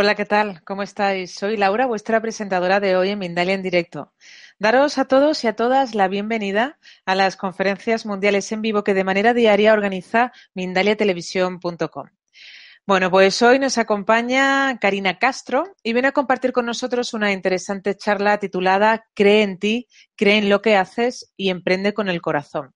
Hola, ¿qué tal? ¿Cómo estáis? Soy Laura, vuestra presentadora de hoy en Mindalia en directo. Daros a todos y a todas la bienvenida a las conferencias mundiales en vivo que de manera diaria organiza mindaliatelevisión.com. Bueno, pues hoy nos acompaña Karina Castro y viene a compartir con nosotros una interesante charla titulada Cree en ti, cree en lo que haces y emprende con el corazón.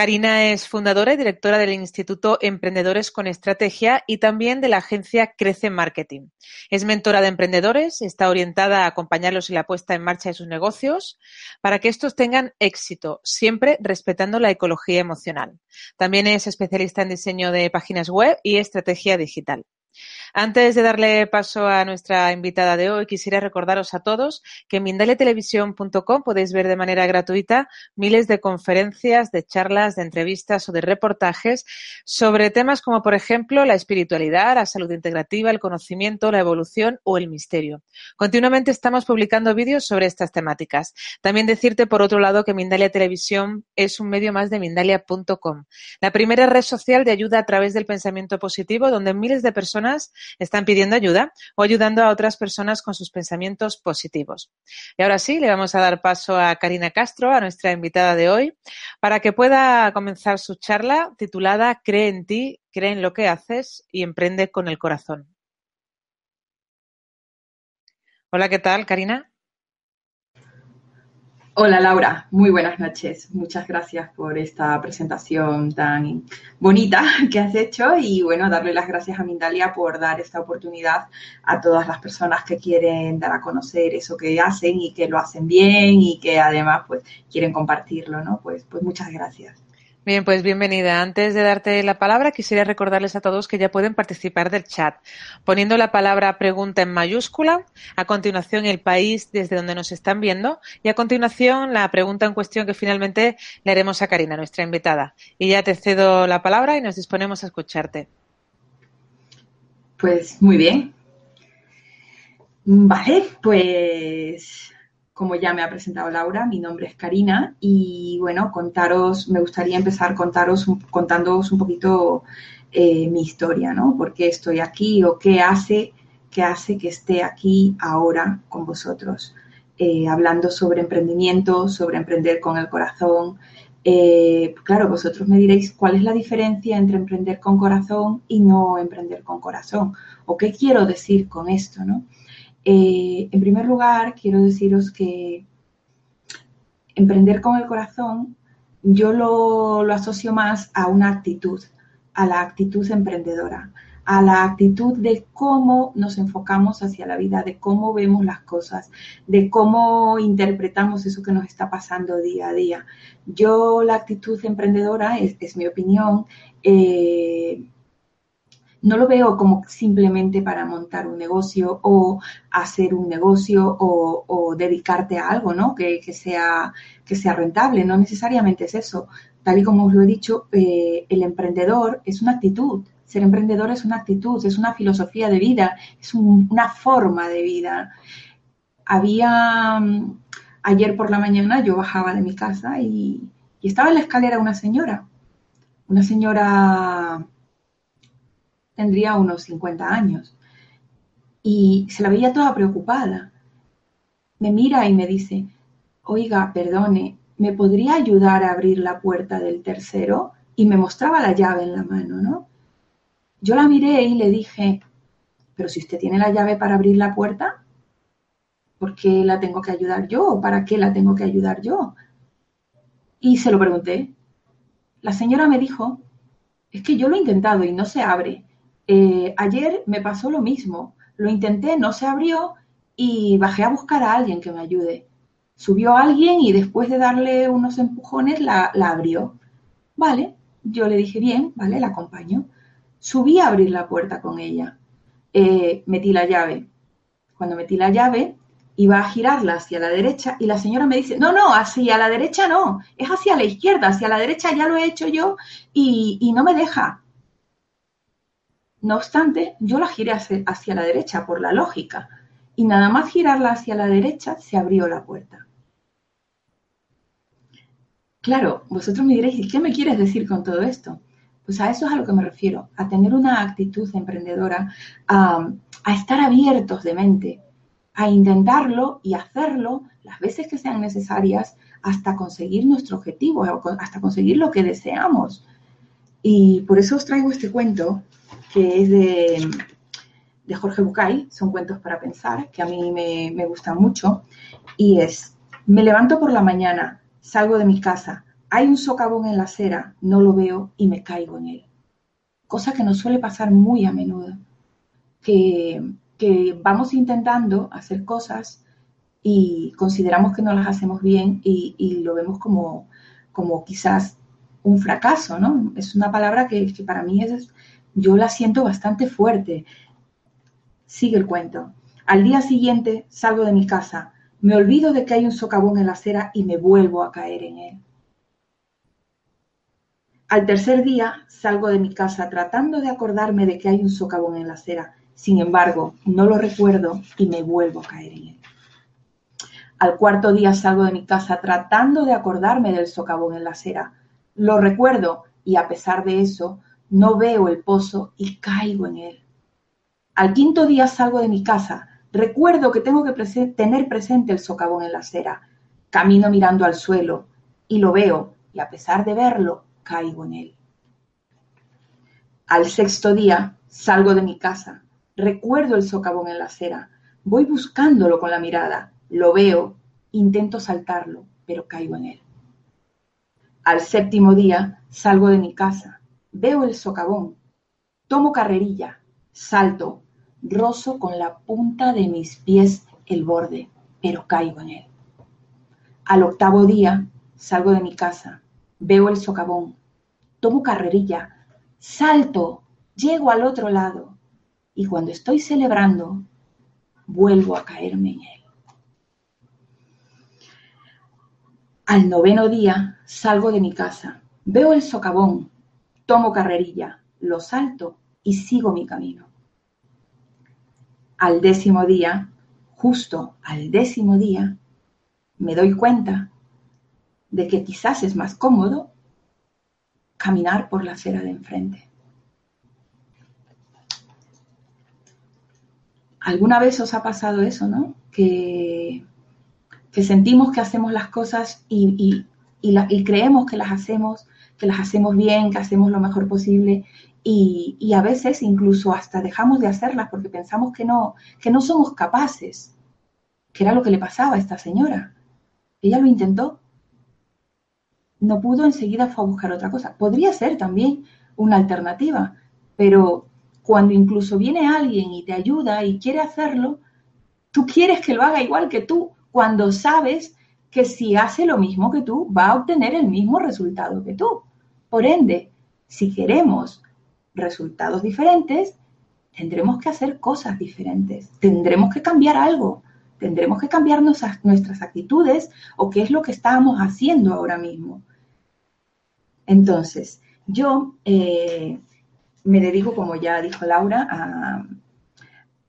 Karina es fundadora y directora del Instituto Emprendedores con Estrategia y también de la agencia Crece Marketing. Es mentora de emprendedores, está orientada a acompañarlos en la puesta en marcha de sus negocios para que estos tengan éxito, siempre respetando la ecología emocional. También es especialista en diseño de páginas web y estrategia digital. Antes de darle paso a nuestra invitada de hoy, quisiera recordaros a todos que en mindaliatelevisión.com podéis ver de manera gratuita miles de conferencias, de charlas, de entrevistas o de reportajes sobre temas como, por ejemplo, la espiritualidad, la salud integrativa, el conocimiento, la evolución o el misterio. Continuamente estamos publicando vídeos sobre estas temáticas. También decirte, por otro lado, que Mindalia Televisión es un medio más de Mindalia.com, la primera red social de ayuda a través del pensamiento positivo, donde miles de personas están pidiendo ayuda o ayudando a otras personas con sus pensamientos positivos. Y ahora sí, le vamos a dar paso a Karina Castro, a nuestra invitada de hoy, para que pueda comenzar su charla titulada Cree en ti, cree en lo que haces y emprende con el corazón. Hola, ¿qué tal, Karina? Hola Laura, muy buenas noches. Muchas gracias por esta presentación tan bonita que has hecho y bueno, darle las gracias a Mindalia por dar esta oportunidad a todas las personas que quieren dar a conocer eso que hacen y que lo hacen bien y que además pues quieren compartirlo, ¿no? Pues, pues muchas gracias. Bien, pues bienvenida. Antes de darte la palabra, quisiera recordarles a todos que ya pueden participar del chat, poniendo la palabra pregunta en mayúscula, a continuación el país desde donde nos están viendo y a continuación la pregunta en cuestión que finalmente le haremos a Karina, nuestra invitada. Y ya te cedo la palabra y nos disponemos a escucharte. Pues muy bien. Vale, pues como ya me ha presentado Laura, mi nombre es Karina y bueno, contaros, me gustaría empezar contaros, contándoos un poquito eh, mi historia, ¿no? ¿Por qué estoy aquí o qué hace, qué hace que esté aquí ahora con vosotros? Eh, hablando sobre emprendimiento, sobre emprender con el corazón. Eh, claro, vosotros me diréis cuál es la diferencia entre emprender con corazón y no emprender con corazón. ¿O qué quiero decir con esto, no? Eh, en primer lugar, quiero deciros que emprender con el corazón yo lo, lo, asocio más a una actitud, a la actitud emprendedora, a la actitud de cómo nos enfocamos hacia la vida, de cómo vemos las cosas, de cómo interpretamos eso que nos está pasando día a día. Yo la actitud emprendedora, es, es mi opinión, eh, no lo veo como simplemente para montar un negocio o hacer un negocio o, dedicarte a algo, ¿no? Que, sea, que sea rentable. No necesariamente es eso. Tal y como os lo he dicho, eh, el emprendedor es una actitud. Ser emprendedor es una actitud, es una filosofía de vida, es una forma de vida. Había, mm, ayer por la mañana yo bajaba de mi casa y, y estaba en la escalera una señora, una señora tendría unos 50 años. Y se la veía toda preocupada. Me mira y me dice, oiga, perdone, ¿me podría ayudar a abrir la puerta del tercero? Y me mostraba la llave en la mano, ¿no? Yo la miré y le dije, pero si usted tiene la llave para abrir la puerta, ¿por qué la tengo que ayudar yo? ¿Para qué la tengo que ayudar yo? Y se lo pregunté. La señora me dijo, es que yo lo he intentado y no se abre. Eh, ayer me pasó lo mismo. Lo intenté, no se abrió y bajé a buscar a alguien que me ayude. Subió alguien y después de darle unos empujones la, abrió. Vale, yo le dije bien, vale, la acompaño. Subí a abrir la puerta con ella. Eh, metí la llave. Cuando metí la llave, iba a girarla hacia la derecha y la señora me dice, no, no, hacia la derecha no, es hacia la izquierda, hacia la derecha ya lo he hecho yo y, y no me deja. No obstante, yo la giré hacia, la derecha por la lógica y nada más girarla hacia la derecha se abrió la puerta. Claro, vosotros me diréis, ¿y qué me quieres decir con todo esto? Pues a eso es a lo que me refiero, a tener una actitud emprendedora, a, a estar abiertos de mente, a intentarlo y hacerlo las veces que sean necesarias hasta conseguir nuestro objetivo, hasta conseguir lo que deseamos. Y por eso os traigo este cuento, que es de, de Jorge Bucay, son cuentos para pensar, que a mí me, me gustan mucho, y es, me levanto por la mañana, salgo de mi casa, hay un socavón en la acera, no lo veo y me caigo en él. Cosa que nos suele pasar muy a menudo, que, que vamos intentando hacer cosas y consideramos que no las hacemos bien y, y lo vemos como, como quizás un fracaso, ¿no? Es una palabra que, para mí es, yo la siento bastante fuerte. Sigue el cuento. Al día siguiente salgo de mi casa, me olvido de que hay un socavón en la acera y me vuelvo a caer en él. Al tercer día salgo de mi casa tratando de acordarme de que hay un socavón en la acera. Sin embargo, no lo recuerdo y me vuelvo a caer en él. Al cuarto día salgo de mi casa tratando de acordarme del socavón en la acera. Lo recuerdo y a pesar de eso, no veo el pozo y caigo en él. Al quinto día salgo de mi casa. Recuerdo que tengo que tener presente el socavón en la acera. Camino mirando al suelo y lo veo y a pesar de verlo, caigo en él. Al sexto día salgo de mi casa. Recuerdo el socavón en la acera. Voy buscándolo con la mirada. Lo veo. Intento saltarlo, pero caigo en él. Al séptimo día salgo de mi casa, veo el socavón, tomo carrerilla, salto, rozo con la punta de mis pies el borde, pero caigo en él. Al octavo día salgo de mi casa, veo el socavón, tomo carrerilla, salto, llego al otro lado. Y cuando estoy celebrando, vuelvo a caerme en él. Al noveno día salgo de mi casa, veo el socavón, tomo carrerilla, lo salto y sigo mi camino. Al décimo día, justo al décimo día, me doy cuenta de que quizás es más cómodo caminar por la acera de enfrente. ¿Alguna vez os ha pasado eso, no? Que que sentimos que hacemos las cosas y, creemos que las hacemos, que las hacemos bien, que hacemos lo mejor posible y, a veces incluso hasta dejamos de hacerlas porque pensamos que no, que no somos capaces, que era lo que le pasaba a esta señora. Ella lo intentó, no pudo, enseguida fue a buscar otra cosa. Podría ser también una alternativa, pero cuando incluso viene alguien y te ayuda y quiere hacerlo, tú quieres que lo haga igual que tú, cuando sabes que si hace lo mismo que tú, va a obtener el mismo resultado que tú. Por ende, si queremos resultados diferentes, tendremos que hacer cosas diferentes, tendremos que cambiar algo, tendremos que cambiar nuestras, actitudes o qué es lo que estábamos haciendo ahora mismo. Entonces, yo eh, me dedico, como ya dijo Laura, a,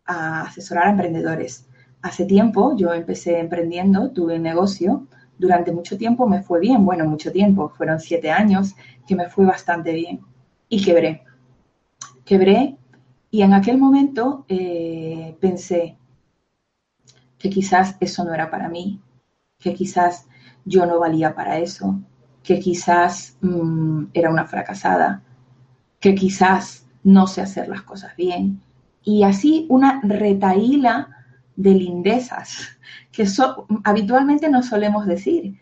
a asesorar a emprendedores hace tiempo yo empecé emprendiendo, tuve negocio, durante mucho tiempo me fue bien, bueno, mucho tiempo, fueron siete años que me fue bastante bien y quebré. Quebré y en aquel momento eh, pensé que quizás eso no era para mí, que quizás yo no valía para eso, que quizás mm, era una fracasada, que quizás no sé hacer las cosas bien. Y así una retaíla de lindezas, que habitualmente no solemos decir.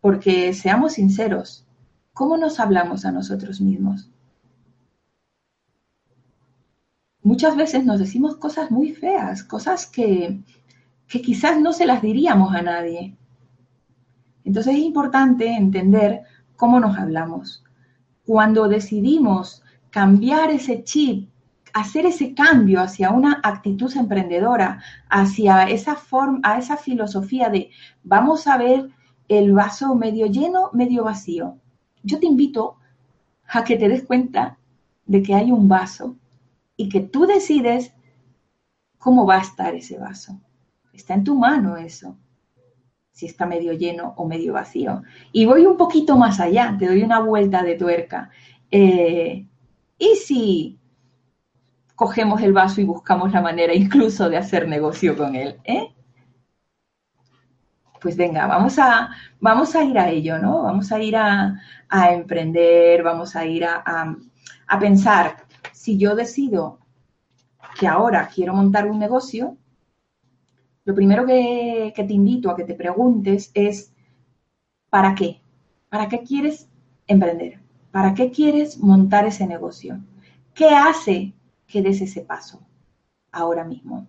Porque seamos sinceros, ¿cómo nos hablamos a nosotros mismos? Muchas veces nos decimos cosas muy feas, cosas que, que quizás no se las diríamos a nadie. Entonces es importante entender cómo nos hablamos. Cuando decidimos cambiar ese chip hacer ese cambio hacia una actitud emprendedora, hacia esa forma, a esa filosofía de vamos a ver el vaso medio lleno, medio vacío. Yo te invito a que te des cuenta de que hay un vaso y que tú decides cómo va a estar ese vaso. Está en tu mano eso, si está medio lleno o medio vacío. Y voy un poquito más allá, te doy una vuelta de tuerca Eh, ¿Y si cogemos el vaso y buscamos la manera incluso de hacer negocio con él? ¿eh? Pues venga, vamos a, vamos a ir a ello, ¿no? Vamos a ir a, emprender, vamos a ir a, a pensar, si yo decido que ahora quiero montar un negocio, lo primero que, te invito a que te preguntes es, ¿para qué? ¿Para qué quieres emprender? ¿Para qué quieres montar ese negocio? ¿Qué hace que des ese paso ahora mismo?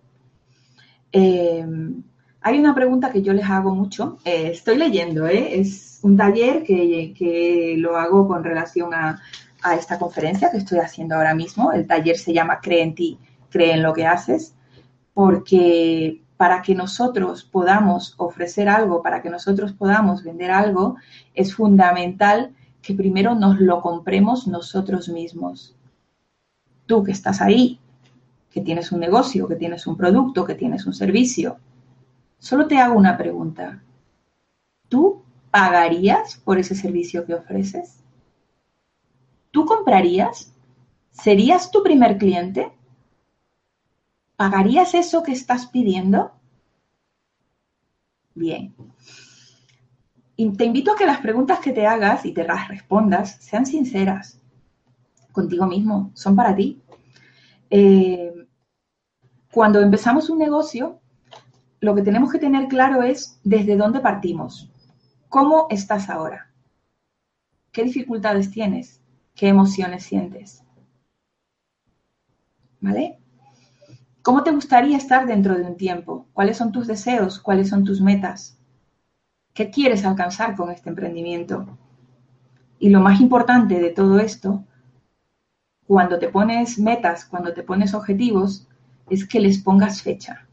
Em, hay una pregunta que yo les hago mucho. Eh, estoy leyendo, ¿eh? es un taller que, lo hago con relación a, a, esta conferencia que estoy haciendo ahora mismo. El taller se llama Cree en ti, cree en lo que haces, porque para que nosotros podamos ofrecer algo, para que nosotros podamos vender algo, es fundamental que primero nos lo compremos nosotros mismos. Tú que estás ahí, que tienes un negocio, que tienes un producto, que tienes un servicio, solo te hago una pregunta. ¿Tú pagarías por ese servicio que ofreces? ¿Tú comprarías? ¿Serías tu primer cliente? ¿Pagarías eso que estás pidiendo? Bien. Y te invito a que las preguntas que te hagas y te las respondas sean sinceras contigo mismo, son para ti. Eh, cuando empezamos un negocio, lo que tenemos que tener claro es desde dónde partimos. ¿Cómo estás ahora? ¿Qué dificultades tienes? ¿Qué emociones sientes? ¿Vale? ¿Cómo te gustaría estar dentro de un tiempo? ¿Cuáles son tus deseos? ¿Cuáles son tus metas? ¿Qué quieres alcanzar con este emprendimiento? Y lo más importante de todo esto, cuando te pones metas, cuando te pones objetivos, es que les pongas fecha.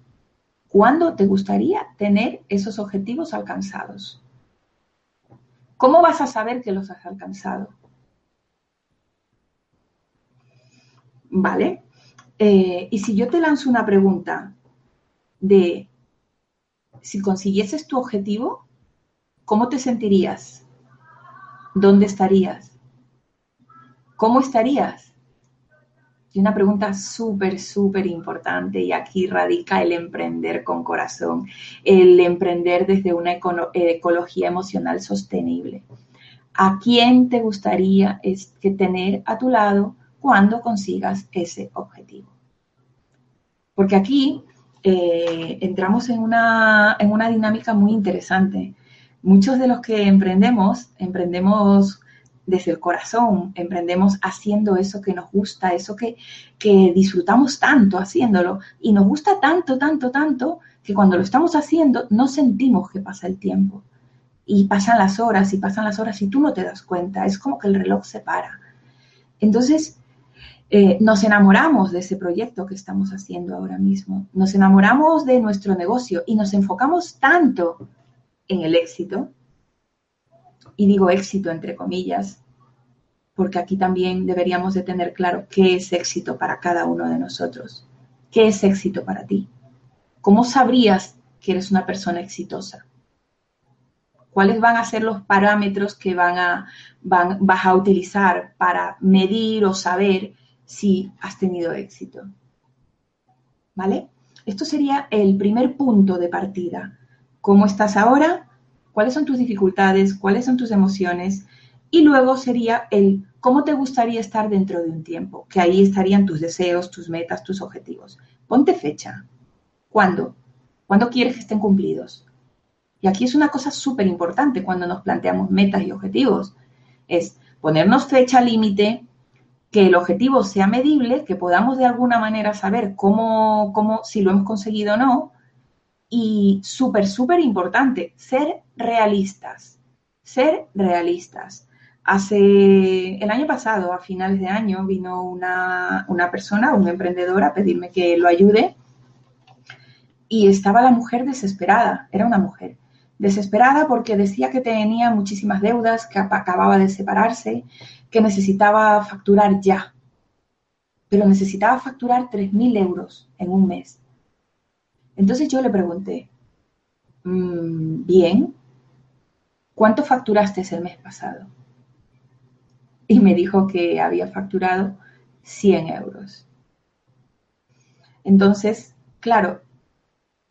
¿Cuándo te gustaría tener esos objetivos alcanzados? ¿Cómo vas a saber que los has alcanzado? ¿Vale? Eh, y si yo te lanzo una pregunta de si consiguieses tu objetivo, ¿cómo te sentirías? ¿Dónde estarías? ¿Cómo estarías? Y una pregunta súper, súper importante, y aquí radica el emprender con corazón, el emprender desde una ecología emocional sostenible. ¿A quién te gustaría tener a tu lado cuando consigas ese objetivo? Porque aquí eh, entramos en una, en una dinámica muy interesante. Muchos de los que emprendemos, emprendemos desde el corazón, emprendemos haciendo eso que nos gusta, eso que, que, disfrutamos tanto haciéndolo y nos gusta tanto, tanto, tanto, que cuando lo estamos haciendo no sentimos que pasa el tiempo. Y pasan las horas y pasan las horas y tú no te das cuenta, es como que el reloj se para. Entonces, eh, nos enamoramos de ese proyecto que estamos haciendo ahora mismo, nos enamoramos de nuestro negocio y nos enfocamos tanto en el éxito, y digo éxito entre comillas, porque aquí también deberíamos de tener claro qué es éxito para cada uno de nosotros, qué es éxito para ti, cómo sabrías que eres una persona exitosa, cuáles van a ser los parámetros que van a, van, vas a utilizar para medir o saber si has tenido éxito. ¿Vale? Esto sería el primer punto de partida. ¿Cómo estás ahora? ¿Cuáles son tus dificultades? ¿Cuáles son tus emociones? Y luego sería el cómo te gustaría estar dentro de un tiempo, que ahí estarían tus deseos, tus metas, tus objetivos. Ponte fecha. ¿Cuándo? ¿Cuándo quieres que estén cumplidos? Y aquí es una cosa súper importante cuando nos planteamos metas y objetivos. Es ponernos fecha límite, que el objetivo sea medible, que podamos de alguna manera saber cómo, cómo si lo hemos conseguido o no. Y súper, súper importante, ser realistas. Ser realistas. Hace el año pasado, a finales de año, vino una, una persona, un emprendedor, a pedirme que lo ayude. Y estaba la mujer desesperada, era una mujer desesperada porque decía que tenía muchísimas deudas, que acababa de separarse, que necesitaba facturar ya. Pero necesitaba facturar 3.000 euros en un mes. Entonces yo le pregunté, mm, bien, ¿cuánto facturaste el mes pasado? y me dijo que había facturado 100 euros. Entonces, claro,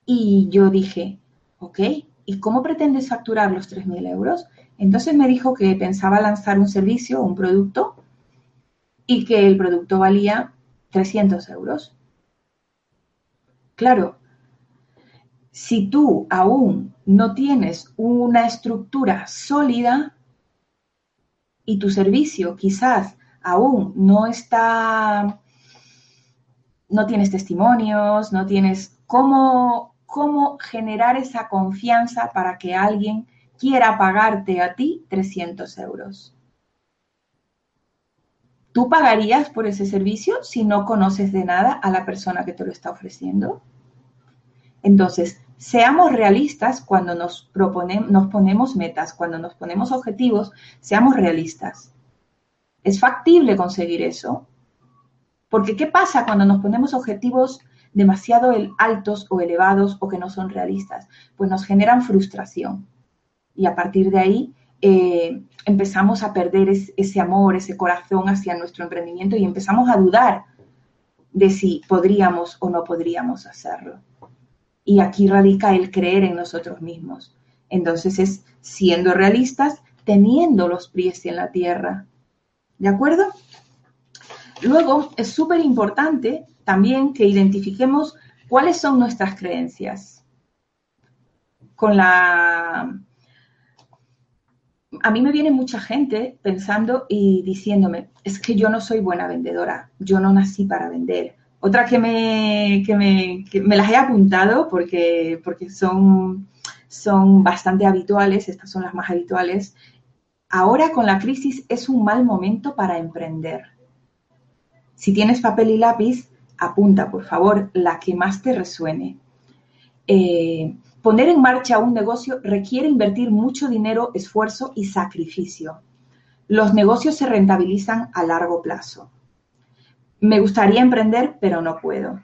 y yo dije, ok, ¿y cómo pretendes facturar los 3.000 euros? Entonces me dijo que pensaba lanzar un servicio, un producto, y que el producto valía 300 euros. Claro, si tú aún no tienes una estructura sólida y tu servicio quizás aún no está, no tienes testimonios, no tienes cómo, cómo generar esa confianza para que alguien quiera pagarte a ti 300 euros. ¿Tú pagarías por ese servicio si no conoces de nada a la persona que te lo está ofreciendo? Entonces, seamos realistas cuando nos, proponemos, nos ponemos metas, cuando nos ponemos objetivos, seamos realistas. ¿Es factible conseguir eso? Porque ¿qué pasa cuando nos ponemos objetivos demasiado altos o elevados o que no son realistas? Pues nos generan frustración. Y a partir de ahí eh, empezamos a perder ese amor, ese corazón hacia nuestro emprendimiento y empezamos a dudar de si podríamos o no podríamos hacerlo. Y aquí radica el creer en nosotros mismos. Entonces es siendo realistas, teniendo los pies en la tierra. ¿De acuerdo? Luego es súper importante también que identifiquemos cuáles son nuestras creencias. Con la a mí me viene mucha gente pensando y diciéndome, es que yo no soy buena vendedora, yo no nací para vender. Otra que me, que me, me las he apuntado porque, porque son, son bastante habituales, estas son las más habituales. Ahora con la crisis es un mal momento para emprender. Si tienes papel y lápiz, apunta, por favor, la que más te resuene. Eh, Poner en marcha un negocio requiere invertir mucho dinero, esfuerzo y sacrificio. Los negocios se rentabilizan a largo plazo. Me gustaría emprender, pero no puedo.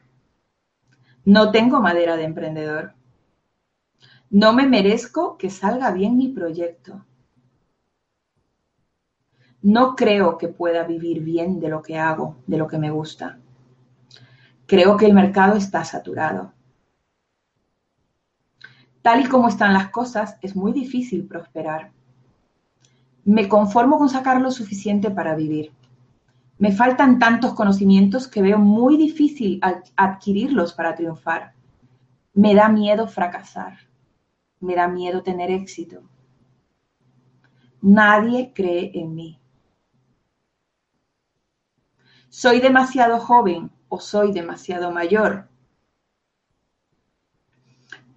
No tengo madera de emprendedor. No me merezco que salga bien mi proyecto. No creo que pueda vivir bien de lo que hago, de lo que me gusta. Creo que el mercado está saturado. Tal y como están las cosas, es muy difícil prosperar. Me conformo con sacar lo suficiente para vivir. Me faltan tantos conocimientos que veo muy difícil adquirirlos para triunfar. Me da miedo fracasar. Me da miedo tener éxito. Nadie cree en mí. Soy demasiado joven o soy demasiado mayor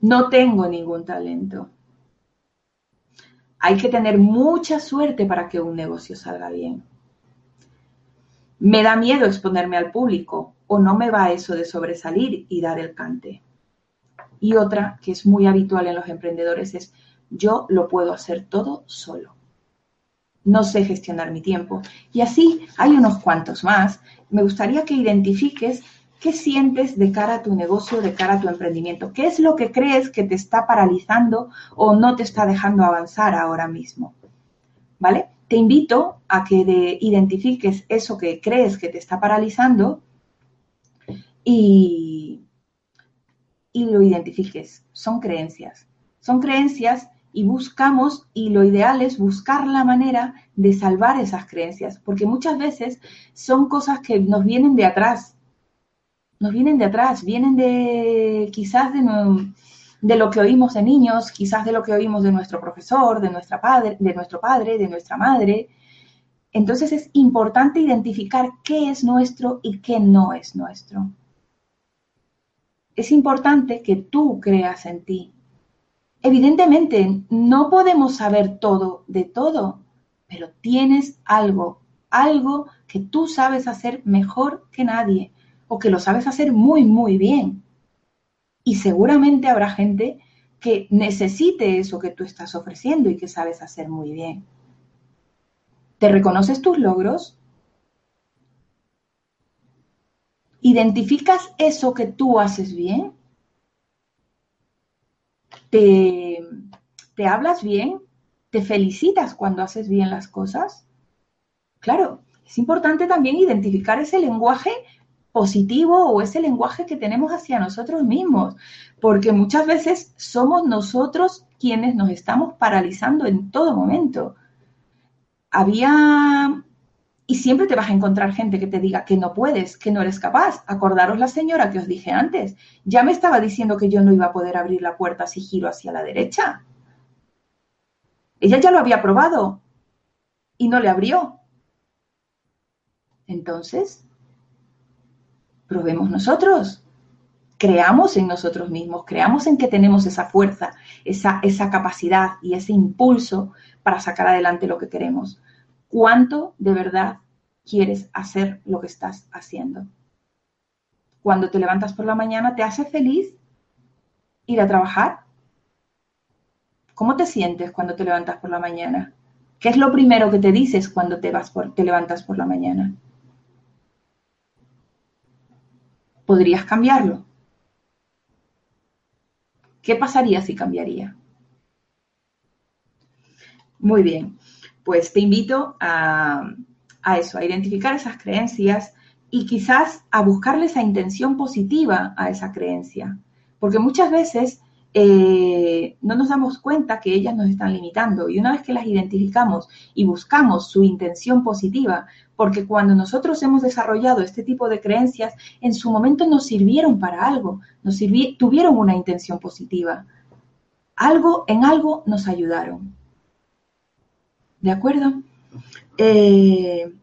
no tengo ningún talento. Hay que tener mucha suerte para que un negocio salga bien. Me da miedo exponerme al público o no me va eso de sobresalir y dar el cante. Y otra que es muy habitual en los emprendedores es yo lo puedo hacer todo solo. No sé gestionar mi tiempo. Y así hay unos cuantos más. Me gustaría que identifiques ¿Qué sientes de cara a tu negocio, de cara a tu emprendimiento? ¿Qué es lo que crees que te está paralizando o no te está dejando avanzar ahora mismo? ¿Vale? Te invito a que identifiques eso que crees que te está paralizando y, y lo identifiques. Son creencias. Son creencias y buscamos, y lo ideal es buscar la manera de salvar esas creencias, porque muchas veces son cosas que nos vienen de atrás, nos vienen de atrás, vienen de quizás de, de, lo que oímos de niños, quizás de lo que oímos de nuestro profesor, de, nuestra padre, de nuestro padre, de nuestra madre. Entonces es importante identificar qué es nuestro y qué no es nuestro. Es importante que tú creas en ti. Evidentemente, no podemos saber todo de todo, pero tienes algo, algo que tú sabes hacer mejor que nadie o que lo sabes hacer muy, muy bien. Y seguramente habrá gente que necesite eso que tú estás ofreciendo y que sabes hacer muy bien. ¿Te reconoces tus logros? ¿Identificas eso que tú haces bien? ¿Te, te hablas bien? ¿Te felicitas cuando haces bien las cosas? claro, es importante también identificar ese lenguaje positivo o ese lenguaje que tenemos hacia nosotros mismos, porque muchas veces somos nosotros quienes nos estamos paralizando en todo momento. Había, y siempre te vas a encontrar gente que te diga que no puedes, que no eres capaz. Acordaros la señora que os dije antes, ya me estaba diciendo que yo no iba a poder abrir la puerta si giro hacia la derecha. Ella ya lo había probado y no le abrió. Entonces, probemos nosotros. Creamos en nosotros mismos, creamos en que tenemos esa fuerza, esa, esa capacidad y ese impulso para sacar adelante lo que queremos. ¿Cuánto de verdad quieres hacer lo que estás haciendo? Cuando te levantas por la mañana, ¿te hace feliz ir a trabajar? ¿Cómo te sientes cuando te levantas por la mañana? ¿Qué es lo primero que te dices cuando te, vas por, te levantas por la mañana? ¿Podrías cambiarlo? ¿Qué pasaría si cambiaría? Muy bien, pues te invito a, eso, a identificar esas creencias y quizás a buscarle esa intención positiva a esa creencia. Porque muchas veces eh, no nos damos cuenta que ellas nos están limitando. Y una vez que las identificamos y buscamos su intención positiva, porque cuando nosotros hemos desarrollado este tipo de creencias, en su momento nos sirvieron para algo, nos tuvieron una intención positiva. Algo, en algo nos ayudaron. ¿De acuerdo? Eh,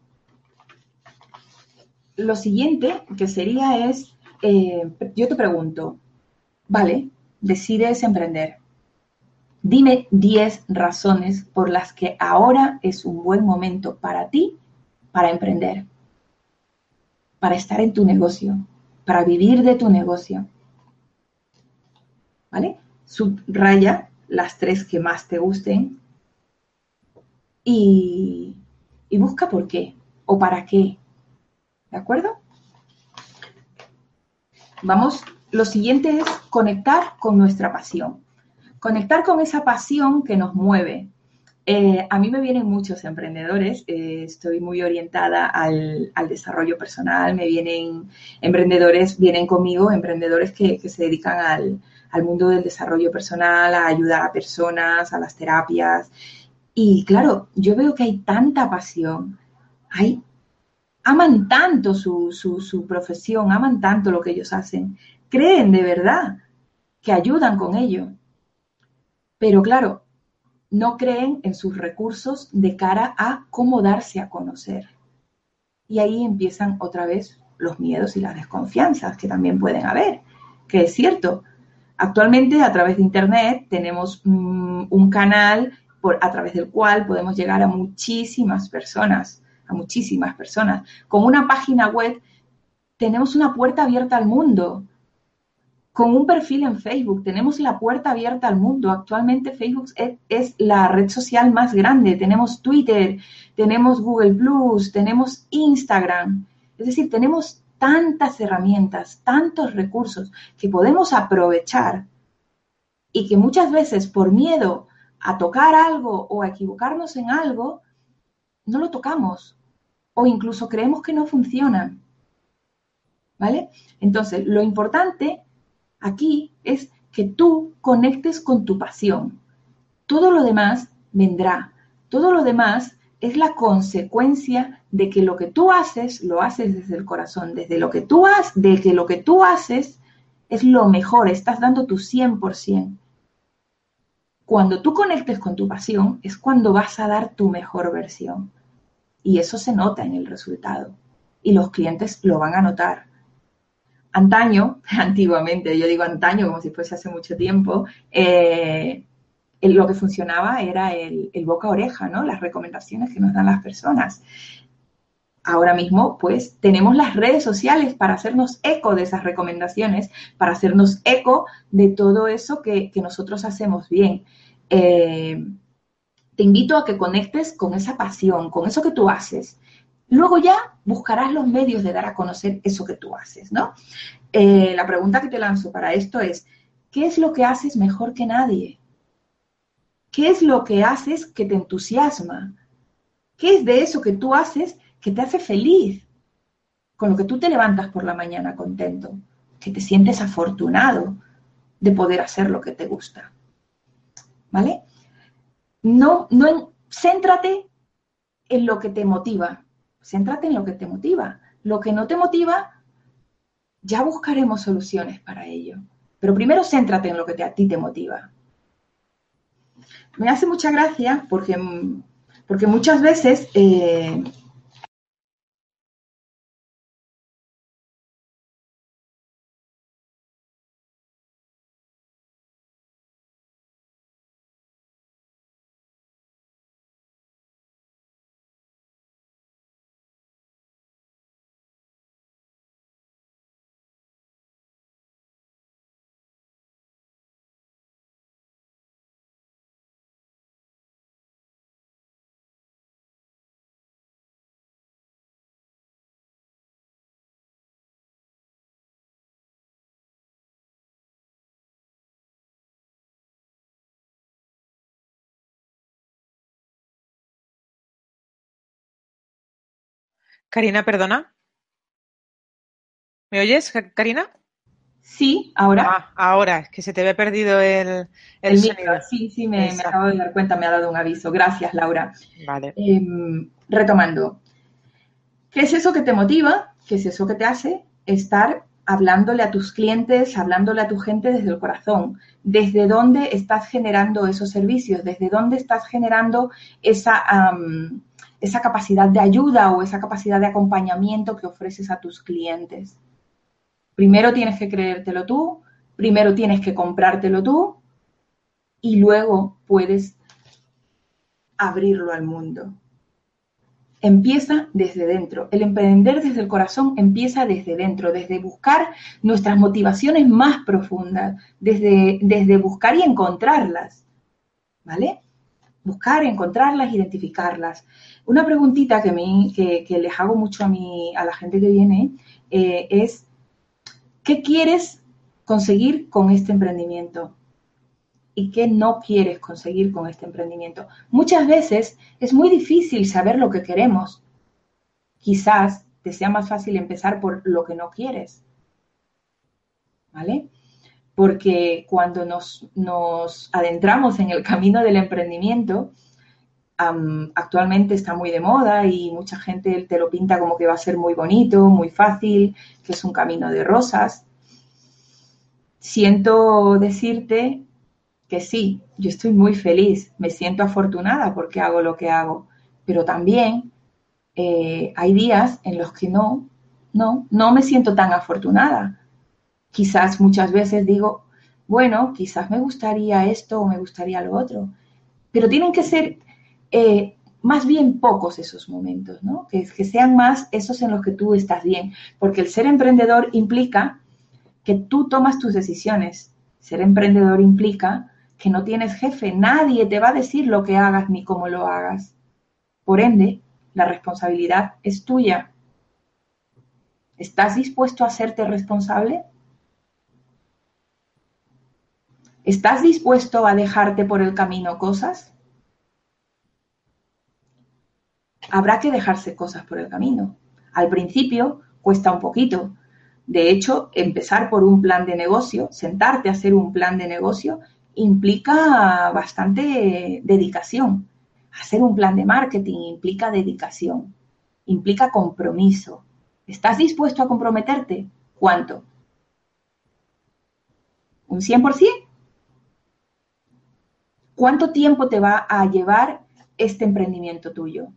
lo siguiente que sería es, eh, yo te pregunto, vale, decides emprender. Dime 10 razones por las que ahora es un buen momento para ti para emprender, para estar en tu negocio, para vivir de tu negocio. ¿Vale? Subraya las tres que más te gusten y, y busca por qué o para qué. ¿De acuerdo? Vamos lo siguiente es conectar con nuestra pasión, conectar con esa pasión que nos mueve. Eh, a mí me vienen muchos emprendedores, eh, estoy muy orientada al, desarrollo personal, me vienen emprendedores, vienen conmigo, emprendedores que, se dedican al, al mundo del desarrollo personal, a ayudar a personas, a las terapias. Y claro, yo veo que hay tanta pasión, hay aman tanto su, su, su, profesión, aman tanto lo que ellos hacen, creen de verdad que ayudan con ello. Pero claro, no creen en sus recursos de cara a cómo darse a conocer. Y ahí empiezan otra vez los miedos y las desconfianzas que también pueden haber, que es cierto. Actualmente a través de Internet tenemos un canal por, a través del cual podemos llegar a muchísimas personas, a muchísimas personas. Con una página web tenemos una puerta abierta al mundo con un perfil en Facebook. Tenemos la puerta abierta al mundo. Actualmente Facebook es, la red social más grande. Tenemos Twitter, tenemos Google Plus, tenemos Instagram. Es decir, tenemos tantas herramientas, tantos recursos que podemos aprovechar y que muchas veces por miedo a tocar algo o a equivocarnos en algo, no lo tocamos o incluso creemos que no funciona. ¿Vale? Entonces, lo importante aquí es que tú conectes con tu pasión. Todo lo demás vendrá. Todo lo demás es la consecuencia de que lo que tú haces, lo haces desde el corazón, desde lo que tú haces, de que lo que tú haces es lo mejor, estás dando tu 100%. Cuando tú conectes con tu pasión es cuando vas a dar tu mejor versión. Y eso se nota en el resultado. Y los clientes lo van a notar antaño, antiguamente, yo digo antaño como si fuese hace mucho tiempo, eh, lo que funcionaba era el, boca oreja, ¿no? Las recomendaciones que nos dan las personas. Ahora mismo, pues, tenemos las redes sociales para hacernos eco de esas recomendaciones, para hacernos eco de todo eso que, nosotros hacemos bien. Eh, te invito a que conectes con esa pasión, con eso que tú haces. Luego ya buscarás los medios de dar a conocer eso que tú haces, ¿no? Eh, la pregunta que te lanzo para esto es, ¿qué es lo que haces mejor que nadie? ¿Qué es lo que haces que te entusiasma? ¿Qué es de eso que tú haces que te hace feliz? Con lo que tú te levantas por la mañana contento, que te sientes afortunado de poder hacer lo que te gusta. ¿Vale? No, no, céntrate en lo que te motiva. Céntrate en lo que te motiva. Lo que no te motiva, ya buscaremos soluciones para ello. Pero primero céntrate en lo que a ti te motiva. Me hace mucha gracia porque, porque muchas veces eh, Karina, perdona. ¿Me oyes, Karina? Sí, ahora. Ah, ahora, es que se te había perdido el, el, sonido. Sí, sí, me, acabo de dar cuenta, me ha dado un aviso. Gracias, Laura. Vale. Em, retomando. ¿Qué es eso que te motiva? ¿Qué es eso que te hace estar hablándole a tus clientes, hablándole a tu gente desde el corazón? ¿Desde dónde estás generando esos servicios? ¿Desde dónde estás generando esa esa capacidad de ayuda o esa capacidad de acompañamiento que ofreces a tus clientes. Primero tienes que creértelo tú, primero tienes que comprártelo tú y luego puedes abrirlo al mundo. Empieza desde dentro. El emprender desde el corazón empieza desde dentro, desde buscar nuestras motivaciones más profundas, desde, desde buscar y encontrarlas. ¿Vale? Buscar, encontrarlas, identificarlas. Una preguntita que, me, que, les hago mucho a, mí, a la gente que viene eh, es, ¿qué quieres conseguir con este emprendimiento? ¿Y qué no quieres conseguir con este emprendimiento? Muchas veces es muy difícil saber lo que queremos. Quizás te sea más fácil empezar por lo que no quieres. ¿Vale? Porque cuando nos, adentramos en el camino del emprendimiento, actualmente está muy de moda y mucha gente te lo pinta como que va a ser muy bonito, muy fácil, que es un camino de rosas. Siento decirte que sí, yo estoy muy feliz, me siento afortunada porque hago lo que hago, pero también eh, hay días en los que no, no, no me siento tan afortunada. Quizás muchas veces digo, bueno, quizás me gustaría esto o me gustaría lo otro, pero tienen que ser eh, más bien pocos esos momentos, ¿no? Que, que sean más esos en los que tú estás bien, porque el ser emprendedor implica que tú tomas tus decisiones. Ser emprendedor implica que no tienes jefe, nadie te va a decir lo que hagas ni cómo lo hagas. Por ende, la responsabilidad es tuya. ¿Estás dispuesto a hacerte responsable? ¿Estás dispuesto a dejarte por el camino cosas? habrá que dejarse cosas por el camino. Al principio cuesta un poquito. De hecho, empezar por un plan de negocio, sentarte a hacer un plan de negocio, implica bastante dedicación. Hacer un plan de marketing implica dedicación, implica compromiso. ¿Estás dispuesto a comprometerte? ¿Cuánto? ¿Un 100%? ¿Cuánto tiempo te va a llevar este emprendimiento tuyo?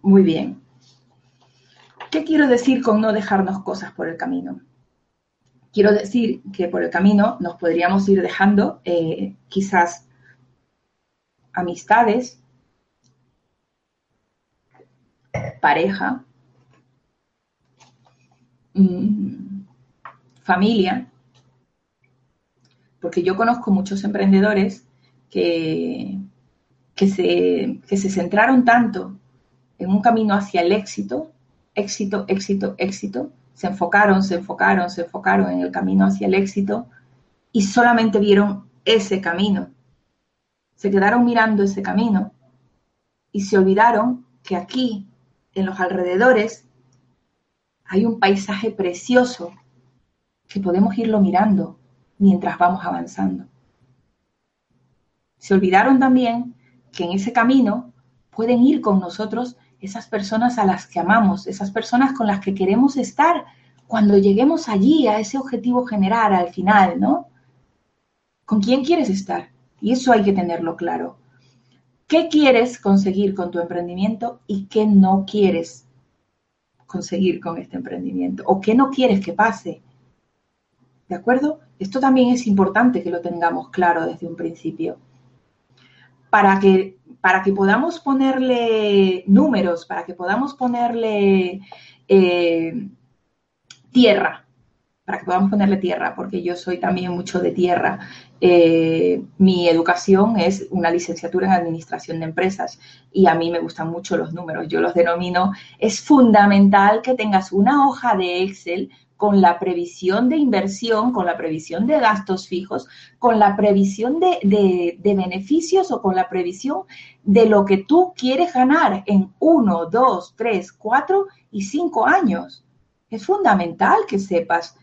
Muy bien. ¿Qué quiero decir con no dejarnos cosas por el camino? Quiero decir que por el camino nos podríamos ir dejando eh, quizás amistades, pareja, mm, familia, porque yo conozco muchos emprendedores que, que, se, que se centraron tanto en un camino hacia el éxito, éxito, éxito, éxito, se enfocaron, se enfocaron, se enfocaron en el camino hacia el éxito y solamente vieron ese camino. se quedaron mirando ese camino y se olvidaron que aquí, en los alrededores, hay un paisaje precioso que podemos irlo mirando mientras vamos avanzando. Se olvidaron también que en ese camino pueden ir con nosotros esas personas a las que amamos, esas personas con las que queremos estar cuando lleguemos allí, a ese objetivo general, al final, ¿no? ¿Con quién quieres estar? Y eso hay que tenerlo claro. ¿Qué quieres conseguir con tu emprendimiento y qué no quieres conseguir con este emprendimiento? ¿O qué no quieres que pase? ¿De acuerdo? Esto también es importante que lo tengamos claro desde un principio. Para que, para que podamos ponerle números, para que podamos ponerle eh, tierra, para que podamos ponerle tierra, porque yo soy también mucho de tierra. Eh, mi educación es una licenciatura en Administración de Empresas y a mí me gustan mucho los números. Yo los denomino, es fundamental que tengas una hoja de Excel con la previsión de inversión, con la previsión de gastos fijos, con la previsión de, de, beneficios o con la previsión de lo que tú quieres ganar en uno, dos, tres, cuatro y cinco años. Es fundamental que sepas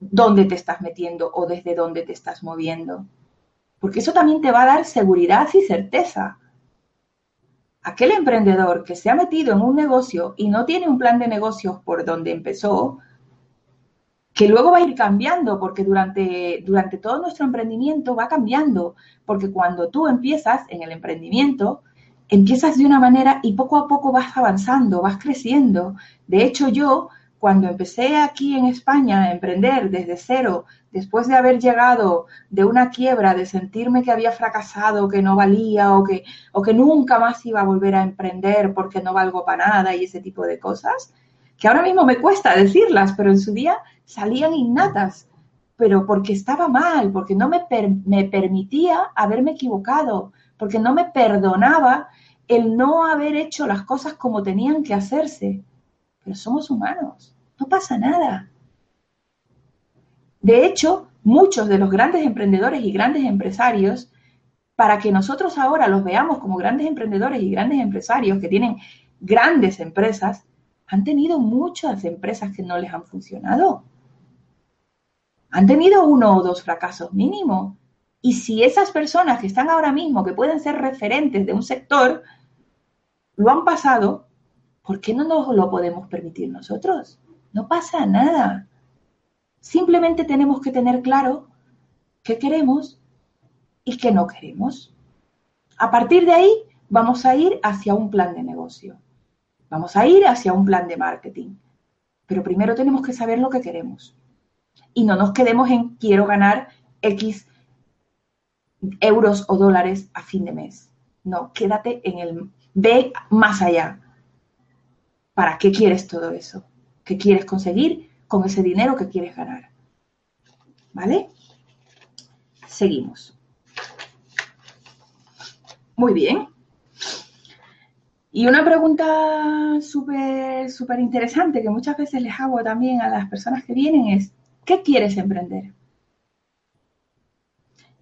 dónde te estás metiendo o desde dónde te estás moviendo, porque eso también te va a dar seguridad y certeza. Aquel emprendedor que se ha metido en un negocio y no tiene un plan de negocios por donde empezó, que luego va a ir cambiando, porque durante, durante todo nuestro emprendimiento va cambiando, porque cuando tú empiezas en el emprendimiento, empiezas de una manera y poco a poco vas avanzando, vas creciendo. De hecho, yo, cuando empecé aquí en España a emprender desde cero, después de haber llegado de una quiebra, de sentirme que había fracasado, que no valía o que, o que nunca más iba a volver a emprender porque no valgo para nada y ese tipo de cosas, que ahora mismo me cuesta decirlas, pero en su día salían innatas, pero porque estaba mal, porque no me, me permitía haberme equivocado, porque no me perdonaba el no haber hecho las cosas como tenían que hacerse. Pero somos humanos, no pasa nada. De hecho, muchos de los grandes emprendedores y grandes empresarios, para que nosotros ahora los veamos como grandes emprendedores y grandes empresarios que tienen grandes empresas, han tenido muchas empresas que no les han funcionado. Han tenido uno o dos fracasos mínimo. Y si esas personas que están ahora mismo, que pueden ser referentes de un sector, lo han pasado, ¿por qué no nos lo podemos permitir nosotros? No pasa nada. Simplemente tenemos que tener claro qué queremos y qué no queremos. A partir de ahí vamos a ir hacia un plan de negocio. Vamos a ir hacia un plan de marketing. Pero primero tenemos que saber lo que queremos. Y no nos quedemos en quiero ganar X euros o dólares a fin de mes. No, quédate en el... Ve más allá. ¿Para qué quieres todo eso? ¿Qué quieres conseguir con ese dinero que quieres ganar? ¿Vale? Seguimos. Muy bien. Y una pregunta súper, súper interesante que muchas veces les hago también a las personas que vienen es, ¿qué quieres emprender?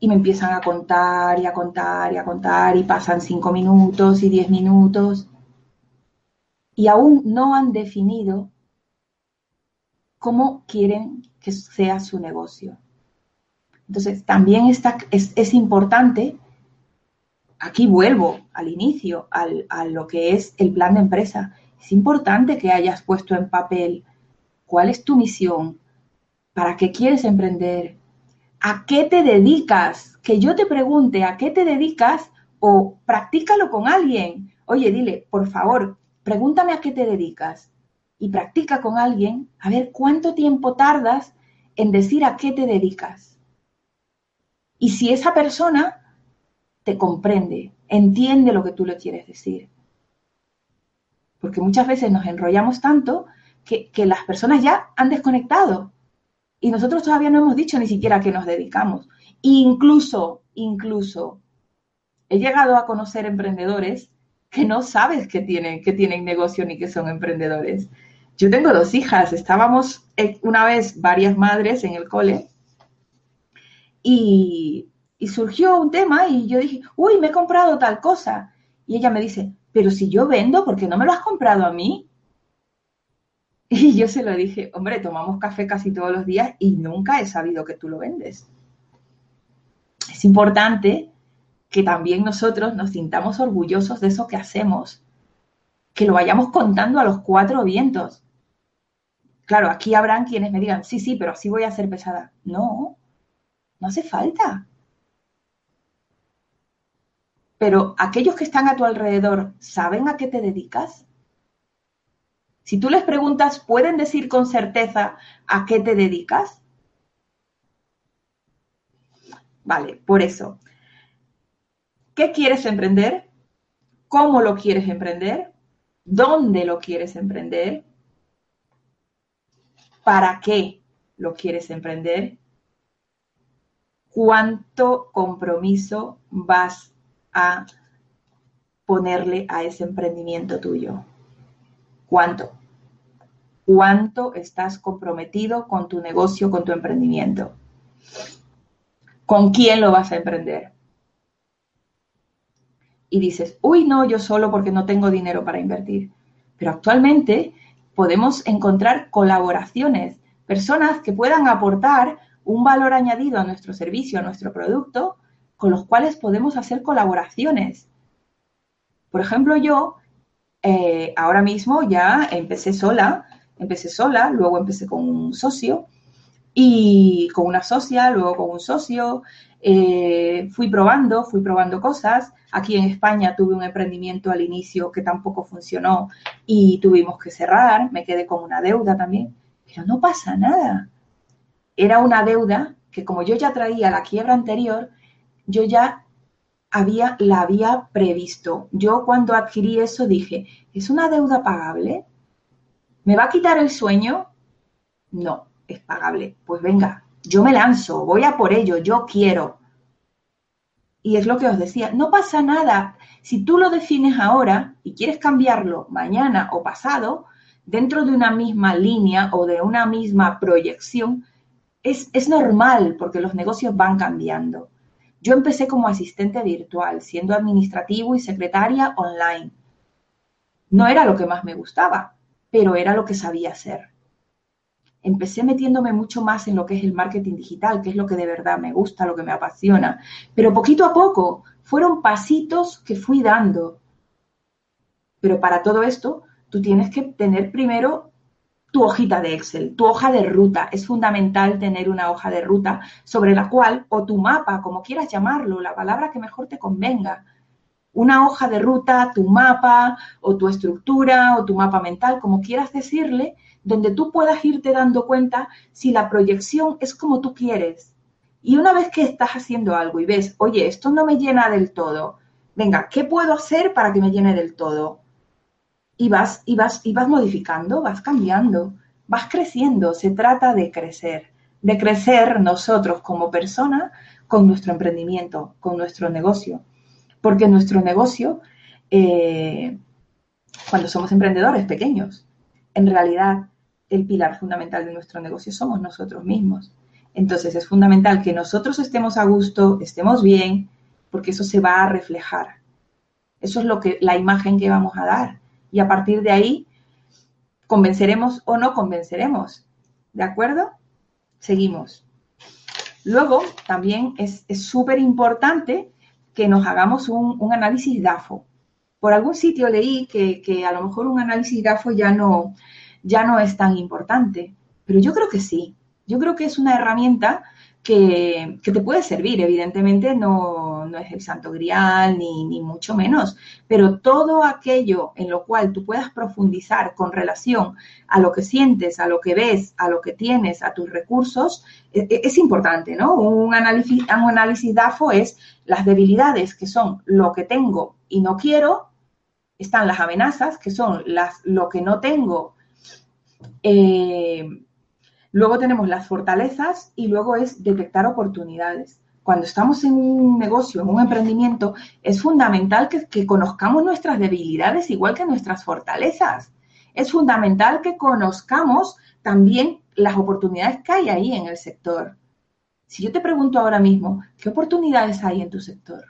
Y me empiezan a contar y a contar y a contar y pasan cinco minutos y diez minutos y aún no han definido cómo quieren que sea su negocio. Entonces, también está, es, es importante aquí vuelvo al inicio, a lo que es el plan de empresa. Es importante que hayas puesto en papel cuál es tu misión, para qué quieres emprender, a qué te dedicas, que yo te pregunte a qué te dedicas o practícalo con alguien. Oye, dile, por favor, pregúntame a qué te dedicas y practica con alguien a ver cuánto tiempo tardas en decir a qué te dedicas. Y si esa persona te comprende, entiende lo que tú le quieres decir. Porque muchas veces nos enrollamos tanto que, las personas ya han desconectado y nosotros todavía no hemos dicho ni siquiera a qué nos dedicamos. Incluso, incluso, he llegado a conocer emprendedores que no sabes que tienen, que tienen negocio ni que son emprendedores. Yo tengo dos hijas, estábamos una vez varias madres en el cole y y surgió un tema y yo dije, uy, me he comprado tal cosa. Y ella me dice, pero si yo vendo, ¿por qué no me lo has comprado a mí? Y yo se lo dije, hombre, tomamos café casi todos los días y nunca he sabido que tú lo vendes. Es importante que también nosotros nos sintamos orgullosos de eso que hacemos, que lo vayamos contando a los cuatro vientos. Claro, aquí habrán quienes me digan, sí, sí, pero así voy a ser pesada. No, no hace falta. Pero aquellos que están a tu alrededor, ¿saben a qué te dedicas? Si tú les preguntas, ¿pueden decir con certeza a qué te dedicas? Vale, por eso. ¿Qué quieres emprender? ¿Cómo lo quieres emprender? ¿Dónde lo quieres emprender? ¿Para qué lo quieres emprender? ¿Cuánto compromiso vas a ponerle a ese emprendimiento tuyo? ¿Cuánto? ¿Cuánto estás comprometido con tu negocio, con tu emprendimiento? ¿Con quién lo vas a emprender? Y dices, uy, no, yo solo porque no tengo dinero para invertir. Pero actualmente podemos encontrar colaboraciones, personas que puedan aportar un valor añadido a nuestro servicio, a nuestro producto, con los cuales podemos hacer colaboraciones. Por ejemplo, yo eh, ahora mismo ya empecé sola, empecé sola, luego empecé con un socio y con una socia, luego con un socio, eh, fui probando, fui probando cosas. Aquí en España tuve un emprendimiento al inicio que tampoco funcionó y tuvimos que cerrar, me quedé con una deuda también, pero no pasa nada. Era una deuda que como yo ya traía la quiebra anterior, yo ya había, la había previsto. Yo cuando adquirí eso dije, ¿es una deuda pagable? ¿Me va a quitar el sueño? No, es pagable. Pues venga, yo me lanzo, voy a por ello, yo quiero. Y es lo que os decía, no pasa nada. Si tú lo defines ahora y quieres cambiarlo mañana o pasado, dentro de una misma línea o de una misma proyección, es, es normal porque los negocios van cambiando. Yo empecé como asistente virtual, siendo administrativo y secretaria online. No era lo que más me gustaba, pero era lo que sabía hacer empecé metiéndome mucho más en lo que es el marketing digital, que es lo que de verdad me gusta, lo que me apasiona. Pero poquito a poco fueron pasitos que fui dando. Pero para todo esto, tú tienes que tener primero tu hojita de Excel, tu hoja de ruta. Es fundamental tener una hoja de ruta sobre la cual, o tu mapa, como quieras llamarlo, la palabra que mejor te convenga, una hoja de ruta, tu mapa, o tu estructura, o tu mapa mental, como quieras decirle, donde tú puedas irte dando cuenta si la proyección es como tú quieres. Y una vez que estás haciendo algo y ves, oye, esto no me llena del todo, venga, ¿qué puedo hacer para que me llene del todo? Y vas, y vas, y vas modificando, vas cambiando, vas creciendo. Se trata de crecer, de crecer nosotros como persona con nuestro emprendimiento, con nuestro negocio. Porque nuestro negocio, eh, cuando somos emprendedores pequeños, en realidad el pilar fundamental de nuestro negocio somos nosotros mismos. Entonces es fundamental que nosotros estemos a gusto, estemos bien, porque eso se va a reflejar. Eso es lo que la imagen que vamos a dar. Y a partir de ahí convenceremos o no convenceremos. ¿De acuerdo? Seguimos. Luego, también es súper importante que nos hagamos un, un, análisis DAFO. Por algún sitio leí que, que, a lo mejor un análisis DAFO ya no, ya no es tan importante. Pero yo creo que sí. Yo creo que es una herramienta que, te puede servir. Evidentemente no, no, es el santo grial ni, ni, mucho menos, pero todo aquello en lo cual tú puedas profundizar con relación a lo que sientes, a lo que ves, a lo que tienes, a tus recursos, es, e, es importante, ¿no? Un análisis, un análisis DAFO es las debilidades, que son lo que tengo y no quiero, están las amenazas, que son las, lo que no tengo eh, luego tenemos las fortalezas y luego es detectar oportunidades. Cuando estamos en un negocio, en un emprendimiento, es fundamental que, conozcamos nuestras debilidades igual que nuestras fortalezas. Es fundamental que conozcamos también las oportunidades que hay ahí en el sector. Si yo te pregunto ahora mismo, ¿qué oportunidades hay en tu sector?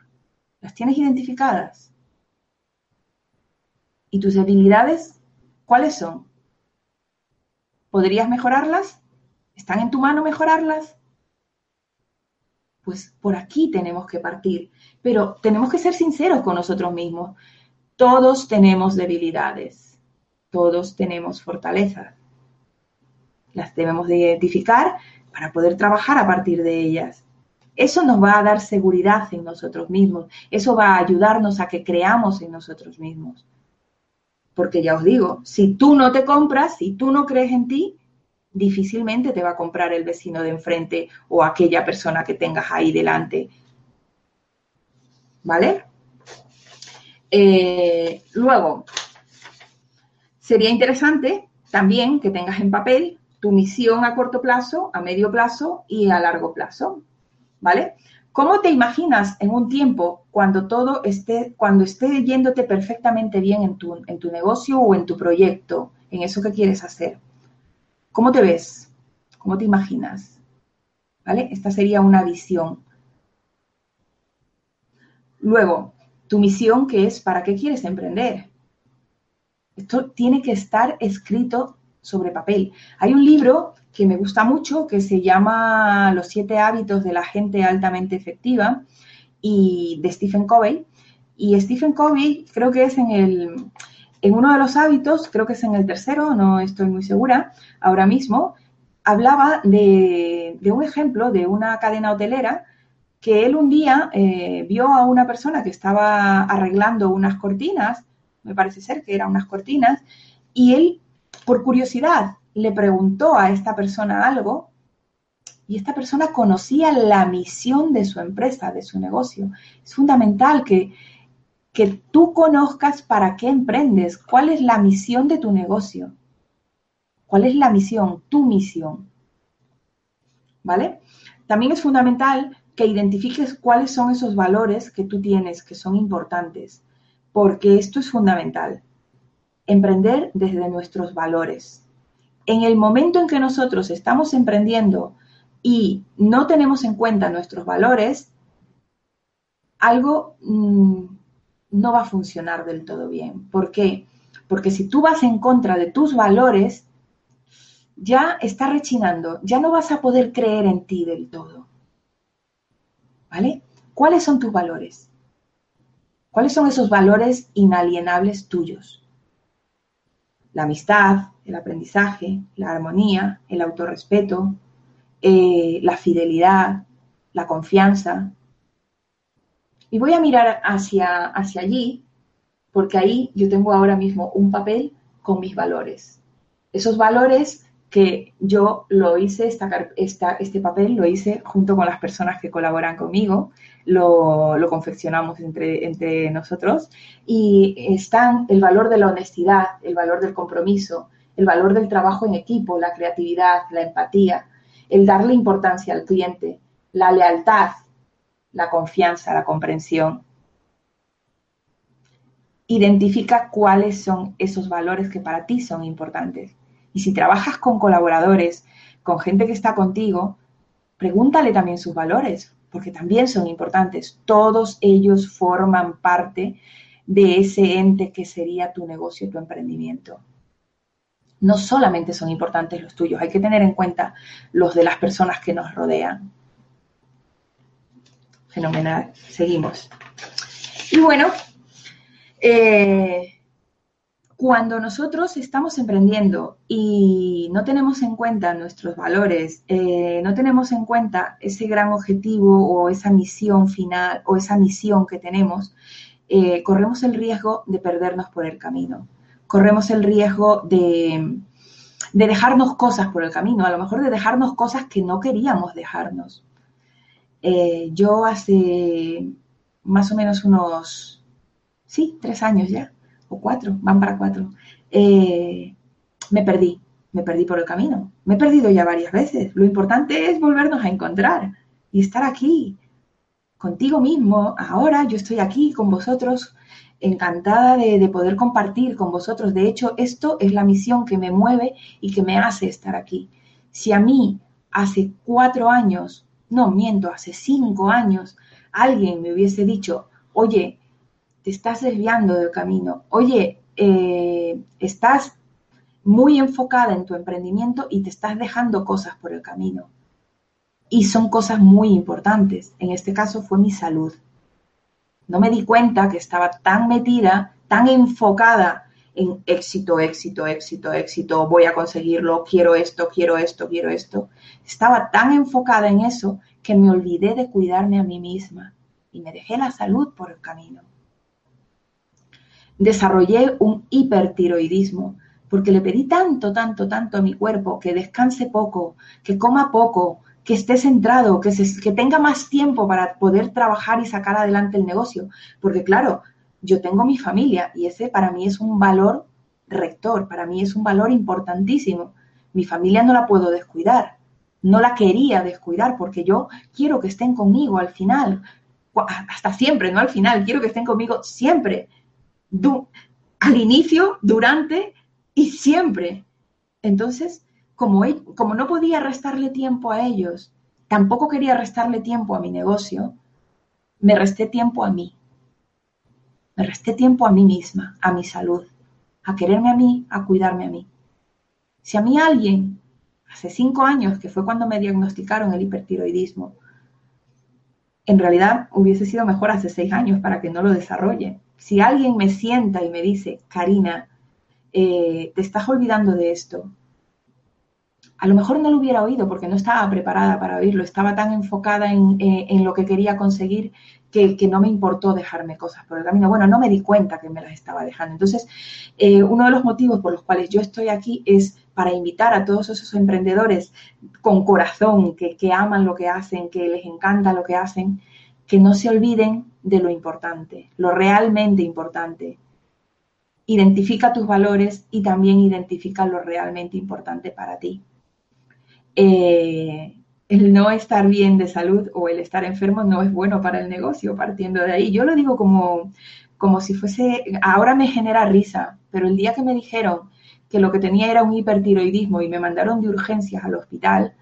¿Las tienes identificadas? ¿Y tus debilidades cuáles son? ¿Podrías mejorarlas? ¿Están en tu mano mejorarlas? Pues por aquí tenemos que partir, pero tenemos que ser sinceros con nosotros mismos. Todos tenemos debilidades, todos tenemos fortalezas. Las debemos de identificar para poder trabajar a partir de ellas. Eso nos va a dar seguridad en nosotros mismos, eso va a ayudarnos a que creamos en nosotros mismos. Porque ya os digo, si tú no te compras, si tú no crees en ti, difícilmente te va a comprar el vecino de enfrente o aquella persona que tengas ahí delante. ¿Vale? Eh, luego, sería interesante también que tengas en papel tu misión a corto plazo, a medio plazo y a largo plazo. ¿Vale? ¿Cómo te imaginas en un tiempo cuando todo esté, cuando esté yéndote perfectamente bien en tu, en tu negocio o en tu proyecto, en eso que quieres hacer? ¿Cómo te ves? ¿Cómo te imaginas? ¿Vale? Esta sería una visión. Luego, tu misión, que es para qué quieres emprender. Esto tiene que estar escrito sobre papel. Hay un libro que me gusta mucho que se llama Los siete hábitos de la gente altamente efectiva y de Stephen Covey. Y Stephen Covey creo que es en el, en uno de los hábitos, creo que es en el tercero, no estoy muy segura ahora mismo, hablaba de, un ejemplo de una cadena hotelera que él un día eh, vio a una persona que estaba arreglando unas cortinas, me parece ser que eran unas cortinas, y él, por curiosidad, le preguntó a esta persona algo y esta persona conocía la misión de su empresa, de su negocio. Es fundamental que, que tú conozcas para qué emprendes, cuál es la misión de tu negocio, cuál es la misión, tu misión. ¿Vale? También es fundamental que identifiques cuáles son esos valores que tú tienes, que son importantes, porque esto es fundamental. Emprender desde nuestros valores. En el momento en que nosotros estamos emprendiendo y no tenemos en cuenta nuestros valores, algo mm, no va a funcionar del todo bien. ¿Por qué? Porque si tú vas en contra de tus valores, ya está rechinando, ya no vas a poder creer en ti del todo. ¿Vale? ¿Cuáles son tus valores? ¿Cuáles son esos valores inalienables tuyos? La amistad, el aprendizaje, la armonía, el autorrespeto, eh, la fidelidad, la confianza, y voy a mirar hacia, hacia allí, porque ahí yo tengo ahora mismo un papel con mis valores. Esos valores que yo lo hice, esta, este papel lo hice junto con las personas que colaboran conmigo, lo, confeccionamos entre, entre nosotros y están el valor de la honestidad, el valor del compromiso, el valor del trabajo en equipo, la creatividad, la empatía, el darle importancia al cliente, la lealtad, la confianza, la comprensión. Identifica cuáles son esos valores que para ti son importantes. Y si trabajas con colaboradores, con gente que está contigo, pregúntale también sus valores, porque también son importantes. Todos ellos forman parte de ese ente que sería tu negocio, tu emprendimiento. No solamente son importantes los tuyos, hay que tener en cuenta los de las personas que nos rodean. Fenomenal. Seguimos. Y bueno, eh, cuando nosotros estamos emprendiendo y no tenemos en cuenta nuestros valores, eh, no tenemos en cuenta ese gran objetivo o esa misión final o esa misión que tenemos, eh, corremos el riesgo de perdernos por el camino. Corremos el riesgo de, de dejarnos cosas por el camino, a lo mejor de dejarnos cosas que no queríamos dejarnos. Eh, yo hace más o menos unos, sí, tres años ya, o cuatro, van para cuatro, eh, me perdí, me perdí por el camino. Me he perdido ya varias veces. Lo importante es volvernos a encontrar y estar aquí, contigo mismo. Ahora yo estoy aquí con vosotros, encantada de, de, poder compartir con vosotros. De hecho, esto es la misión que me mueve y que me hace estar aquí. Si a mí hace cuatro años no, miento, hace cinco años alguien me hubiese dicho, oye, te estás desviando del camino, oye, eh, estás muy enfocada en tu emprendimiento y te estás dejando cosas por el camino. Y son cosas muy importantes. En este caso fue mi salud. No me di cuenta que estaba tan metida, tan enfocada en éxito, éxito, éxito, éxito, voy a conseguirlo, quiero esto, quiero esto, quiero esto. Estaba tan enfocada en eso que me olvidé de cuidarme a mí misma y me dejé la salud por el camino. Desarrollé un hipertiroidismo porque le pedí tanto, tanto, tanto a mi cuerpo que descanse poco, que coma poco, que esté centrado, que, que tenga más tiempo para poder trabajar y sacar adelante el negocio. Porque claro, yo tengo mi familia y ese para mí es un valor rector, para mí es un valor importantísimo. Mi familia no la puedo descuidar, no la quería descuidar porque yo quiero que estén conmigo al final, hasta siempre, no al final, quiero que estén conmigo siempre, al inicio, durante y siempre. Entonces, como, como no podía restarle tiempo a ellos, tampoco quería restarle tiempo a mi negocio, me resté tiempo a mí. Me resté tiempo a mí misma, a mi salud, a quererme a mí, a cuidarme a mí. Si a mí alguien, hace cinco años, que fue cuando me diagnosticaron el hipertiroidismo, en realidad hubiese sido mejor hace seis años para que no lo desarrolle. Si alguien me sienta y me dice, Karina, eh, te estás olvidando de esto, a lo mejor no lo hubiera oído porque no estaba preparada para oírlo, estaba tan enfocada en, eh, lo que quería conseguir que, no me importó dejarme cosas por el camino. Bueno, no me di cuenta que me las estaba dejando. Entonces, eh, uno de los motivos por los cuales yo estoy aquí es para invitar a todos esos emprendedores con corazón, que, que aman lo que hacen, que les encanta lo que hacen, que no se olviden de lo importante, lo realmente importante. Identifica tus valores y también identifica lo realmente importante para ti. Eh, el no estar bien de salud o el estar enfermo no es bueno para el negocio, partiendo de ahí. Yo lo digo como, como si fuese, ahora me genera risa, pero el día que me dijeron que lo que tenía era un hipertiroidismo y me mandaron de urgencias al hospital,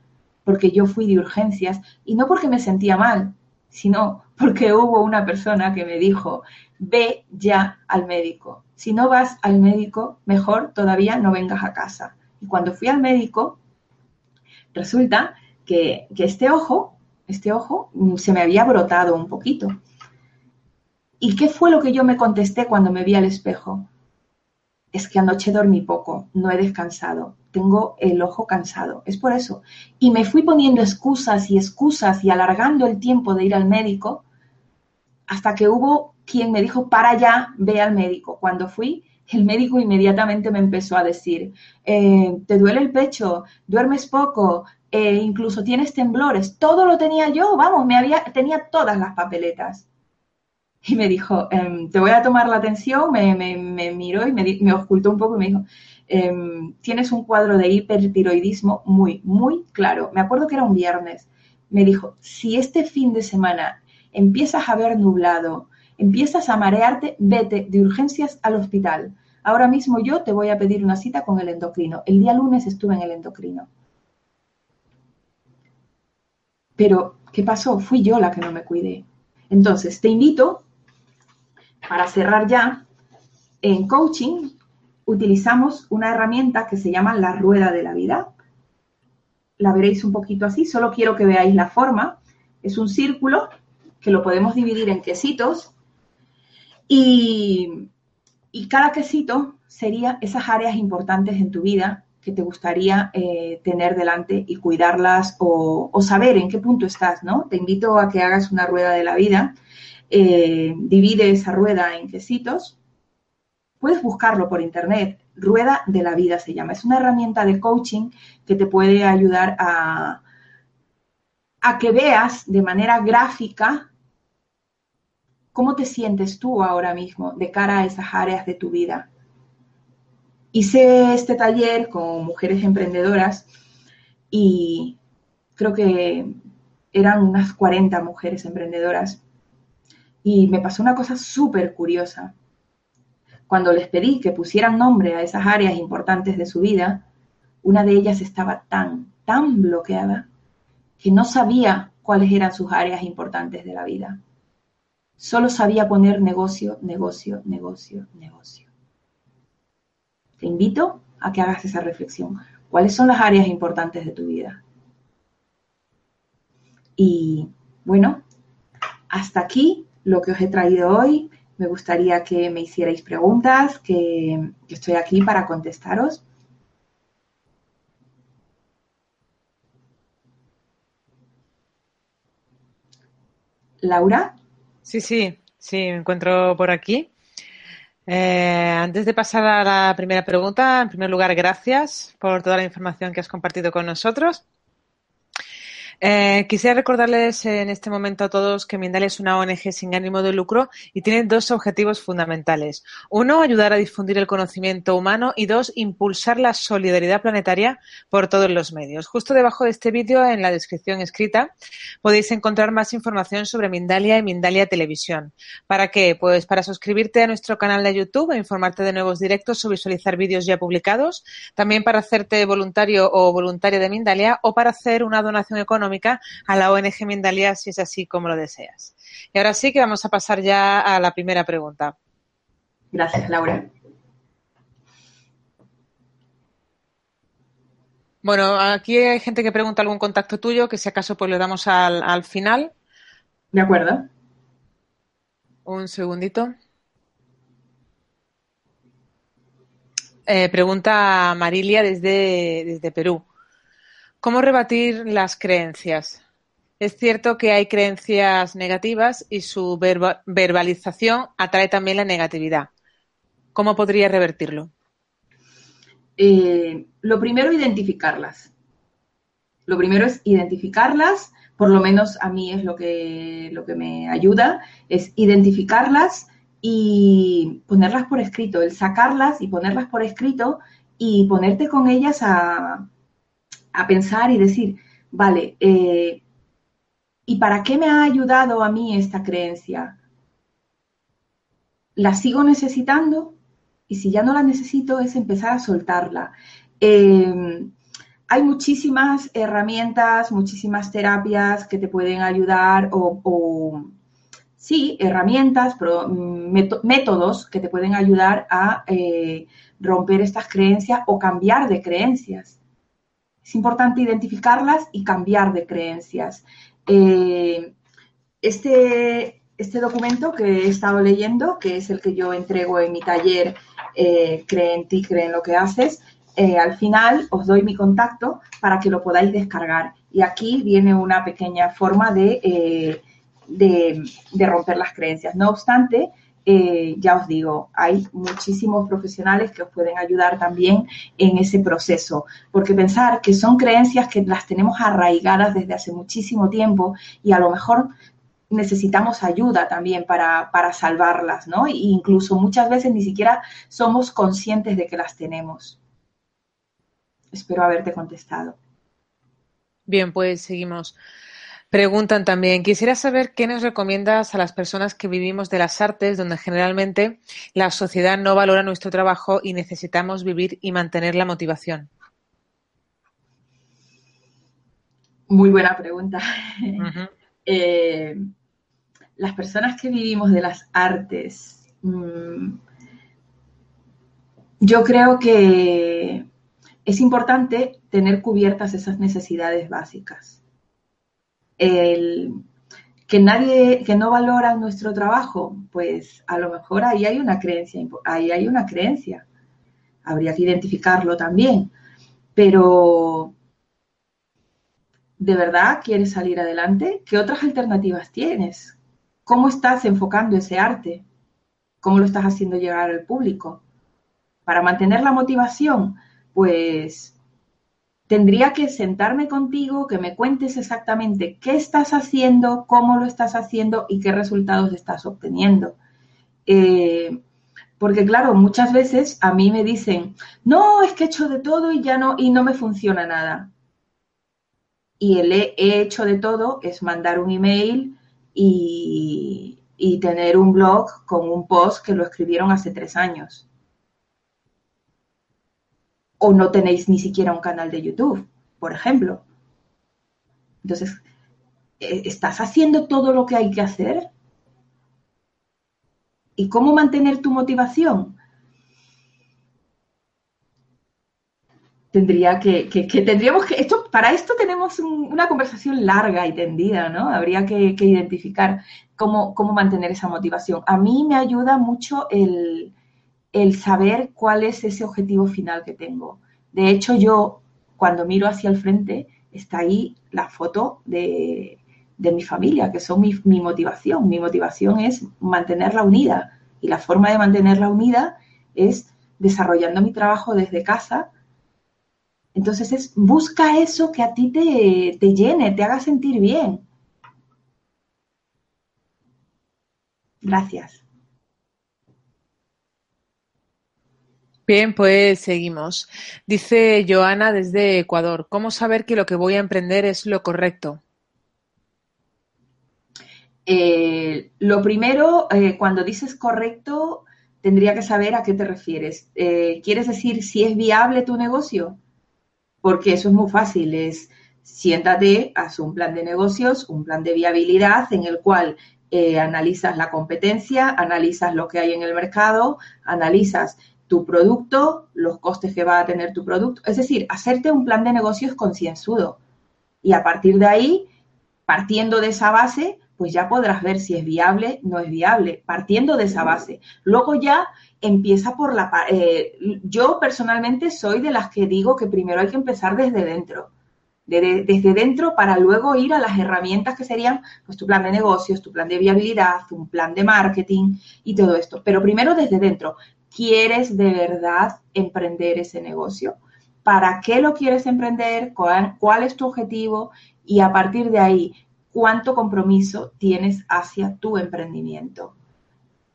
porque yo fui de urgencias, y no porque me sentía mal, sino porque hubo una persona que me dijo, ve ya al médico. Si no vas al médico, mejor todavía no vengas a casa. Y cuando fui al médico, Resulta que, este ojo, este ojo mm, se me había brotado un poquito. ¿Y qué fue lo que yo me contesté cuando me vi al espejo? Es que anoche dormí poco, no he descansado, tengo el ojo cansado, es por eso. Y me fui poniendo excusas y excusas y alargando el tiempo de ir al médico hasta que hubo quien me dijo, para ya, ve al médico. Cuando fui, el médico inmediatamente me empezó a decir, eh, te duele el pecho, duermes poco, eh, incluso tienes temblores. Todo lo tenía yo, vamos, me había, tenía todas las papeletas. Y me dijo, em, te voy a tomar la atención, me, miró y me, me, ocultó un poco y me dijo, em, tienes un cuadro de hipertiroidismo muy, muy claro. Me acuerdo que era un viernes. Me dijo, si este fin de semana empiezas a ver nublado, empiezas a marearte, vete de urgencias al hospital. Ahora mismo yo te voy a pedir una cita con el endocrino. El día lunes estuve en el endocrino. Pero, ¿qué pasó? Fui yo la que no me cuidé. Entonces, te invito, para cerrar ya, en coaching utilizamos una herramienta que se llama la rueda de la vida. La veréis un poquito así, solo quiero que veáis la forma. Es un círculo que lo podemos dividir en quesitos y y cada quesito sería esas áreas importantes en tu vida que te gustaría eh, tener delante y cuidarlas o, saber en qué punto estás, ¿no? Te invito a que hagas una rueda de la vida, eh, divide esa rueda en quesitos. Puedes buscarlo por internet, rueda de la vida se llama. Es una herramienta de coaching que te puede ayudar a, a que veas de manera gráfica ¿Cómo te sientes tú ahora mismo de cara a esas áreas de tu vida? Hice este taller con mujeres emprendedoras y creo que eran unas 40 mujeres emprendedoras y me pasó una cosa súper curiosa. Cuando les pedí que pusieran nombre a esas áreas importantes de su vida, una de ellas estaba tan, tan bloqueada que no sabía cuáles eran sus áreas importantes de la vida. Solo sabía poner negocio, negocio, negocio, negocio. Te invito a que hagas esa reflexión. ¿Cuáles son las áreas importantes de tu vida? Y bueno, hasta aquí lo que os he traído hoy. Me gustaría que me hicierais preguntas, que, estoy aquí para contestaros. Laura. Sí, sí, sí, me encuentro por aquí. Eh, antes de pasar a la primera pregunta, en primer lugar, gracias por toda la información que has compartido con nosotros. Eh, quisiera recordarles en este momento a todos que Mindalia es una ONG sin ánimo de lucro y tiene dos objetivos fundamentales. Uno, ayudar a difundir el conocimiento humano y dos, impulsar la solidaridad planetaria por todos los medios. Justo debajo de este vídeo, en la descripción escrita, podéis encontrar más información sobre Mindalia y Mindalia Televisión. ¿Para qué? Pues para suscribirte a nuestro canal de YouTube e informarte de nuevos directos o visualizar vídeos ya publicados, también para hacerte voluntario o voluntaria de Mindalia o para hacer una donación económica a la ONG Mindalia si es así como lo deseas. Y ahora sí que vamos a pasar ya a la primera pregunta. Gracias, Laura. Bueno, aquí hay gente que pregunta algún contacto tuyo, que si acaso pues le damos al, final. De acuerdo. Un segundito. Eh, pregunta Marilia desde, desde Perú. ¿Cómo rebatir las creencias? Es cierto que hay creencias negativas y su verbalización atrae también la negatividad. ¿Cómo podría revertirlo? Eh, lo primero, identificarlas. Lo primero es identificarlas, por lo menos a mí es lo que, lo que me ayuda, es identificarlas y ponerlas por escrito, el sacarlas y ponerlas por escrito y ponerte con ellas a, a pensar y decir, vale, eh, ¿y para qué me ha ayudado a mí esta creencia? ¿La sigo necesitando? Y si ya no la necesito, es empezar a soltarla. Eh, hay muchísimas herramientas, muchísimas terapias que te pueden ayudar o, sí, herramientas, pero, mm, métodos que te pueden ayudar a eh, romper estas creencias o cambiar de creencias. Es importante identificarlas y cambiar de creencias. Eh, este, este documento que he estado leyendo, que es el que yo entrego en mi taller eh, Cree en ti, cree en lo que haces, eh, al final os doy mi contacto para que lo podáis descargar. Y aquí viene una pequeña forma de, de romper las creencias. No obstante, eh, ya os digo, hay muchísimos profesionales que os pueden ayudar también en ese proceso, porque pensar que son creencias que las tenemos arraigadas desde hace muchísimo tiempo y a lo mejor necesitamos ayuda también para, salvarlas, ¿no? E incluso muchas veces ni siquiera somos conscientes de que las tenemos. Espero haberte contestado. Bien, pues seguimos. Preguntan también, quisiera saber qué nos recomiendas a las personas que vivimos de las artes, donde generalmente la sociedad no valora nuestro trabajo y necesitamos vivir y mantener la motivación. Muy buena pregunta. Eh, las personas que vivimos de las artes, mm, yo creo que es importante tener cubiertas esas necesidades básicas que nadie, que no valora nuestro trabajo, pues a lo mejor ahí hay una creencia, ahí hay una creencia. Habría que identificarlo también. Pero, ¿de verdad quieres salir adelante? ¿Qué otras alternativas tienes? ¿Cómo estás enfocando ese arte? ¿Cómo lo estás haciendo llegar al público? Para mantener la motivación, pues tendría que sentarme contigo, que me cuentes exactamente qué estás haciendo, cómo lo estás haciendo y qué resultados estás obteniendo. Eh, porque claro, muchas veces a mí me dicen, no, es que he hecho de todo y ya no, y no me funciona nada. Y el he hecho de todo es mandar un email y, y tener un blog con un post que lo escribieron hace tres años o no tenéis ni siquiera un canal de YouTube, por ejemplo. Entonces, eh, ¿estás haciendo todo lo que hay que hacer? ¿Y cómo mantener tu motivación? tendría que, que, tendríamos que, esto, para esto tenemos una conversación larga y tendida, ¿no? Habría que, identificar cómo, cómo, mantener esa motivación. A mí me ayuda mucho el, el, saber cuál es ese objetivo final que tengo. De hecho, yo cuando miro hacia el frente, está ahí la foto de, de mi familia, que son mi, motivación. Mi motivación es mantenerla unida y la forma de mantenerla unida es desarrollando mi trabajo desde casa, entonces es, busca eso que a ti te, te llene, te haga sentir bien. Gracias. Bien, pues seguimos. Dice Joana desde Ecuador, ¿cómo saber que lo que voy a emprender es lo correcto? Eh, lo primero, eh, cuando dices correcto, tendría que saber a qué te refieres. Eh, ¿Quieres decir si es viable tu negocio? porque eso es muy fácil, es siéntate, haz un plan de negocios, un plan de viabilidad en el cual analizas la competencia, analizas lo que hay en el mercado, analizas tu producto, los costes que va a tener tu producto, es decir, hacerte un plan de negocios concienzudo. Y a partir de ahí, partiendo de esa base, pues ya podrás ver si es viable, no es viable, partiendo de esa base. Luego ya empieza por la... Eh, yo personalmente soy de las que digo que primero hay que empezar desde dentro, desde dentro para luego ir a las herramientas que serían pues tu plan de negocios, tu plan de viabilidad, un plan de marketing y todo esto. Pero primero desde dentro, ¿quieres de verdad emprender ese negocio? ¿Para qué lo quieres emprender? ¿Cuál, es tu objetivo? Y a partir de ahí, ¿cuánto compromiso tienes hacia tu emprendimiento?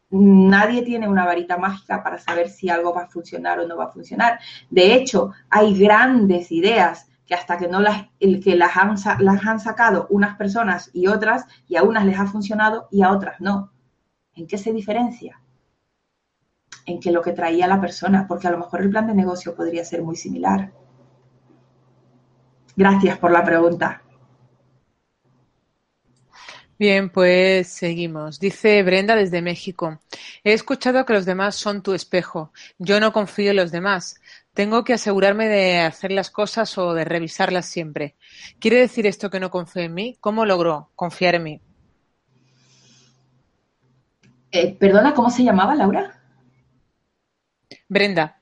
Nadie tiene una varita mágica para saber si algo va a funcionar o no va a funcionar. De hecho, hay grandes ideas que hasta que no las, el que las han sacado unas personas y otras, y a unas les ha funcionado y a otras no. ¿En qué se diferencia? En que lo que traía la persona, porque a lo mejor el plan de negocio podría ser muy similar. Gracias por la pregunta. Bien, pues seguimos. Dice Brenda desde México. He escuchado que los demás son tu espejo. Yo no confío en los demás. Tengo que asegurarme de hacer las cosas o de revisarlas siempre. ¿Quiere decir esto que no confío en mí? ¿Cómo logro confiar en mí? Eh, perdona, ¿cómo se llamaba Laura? Brenda.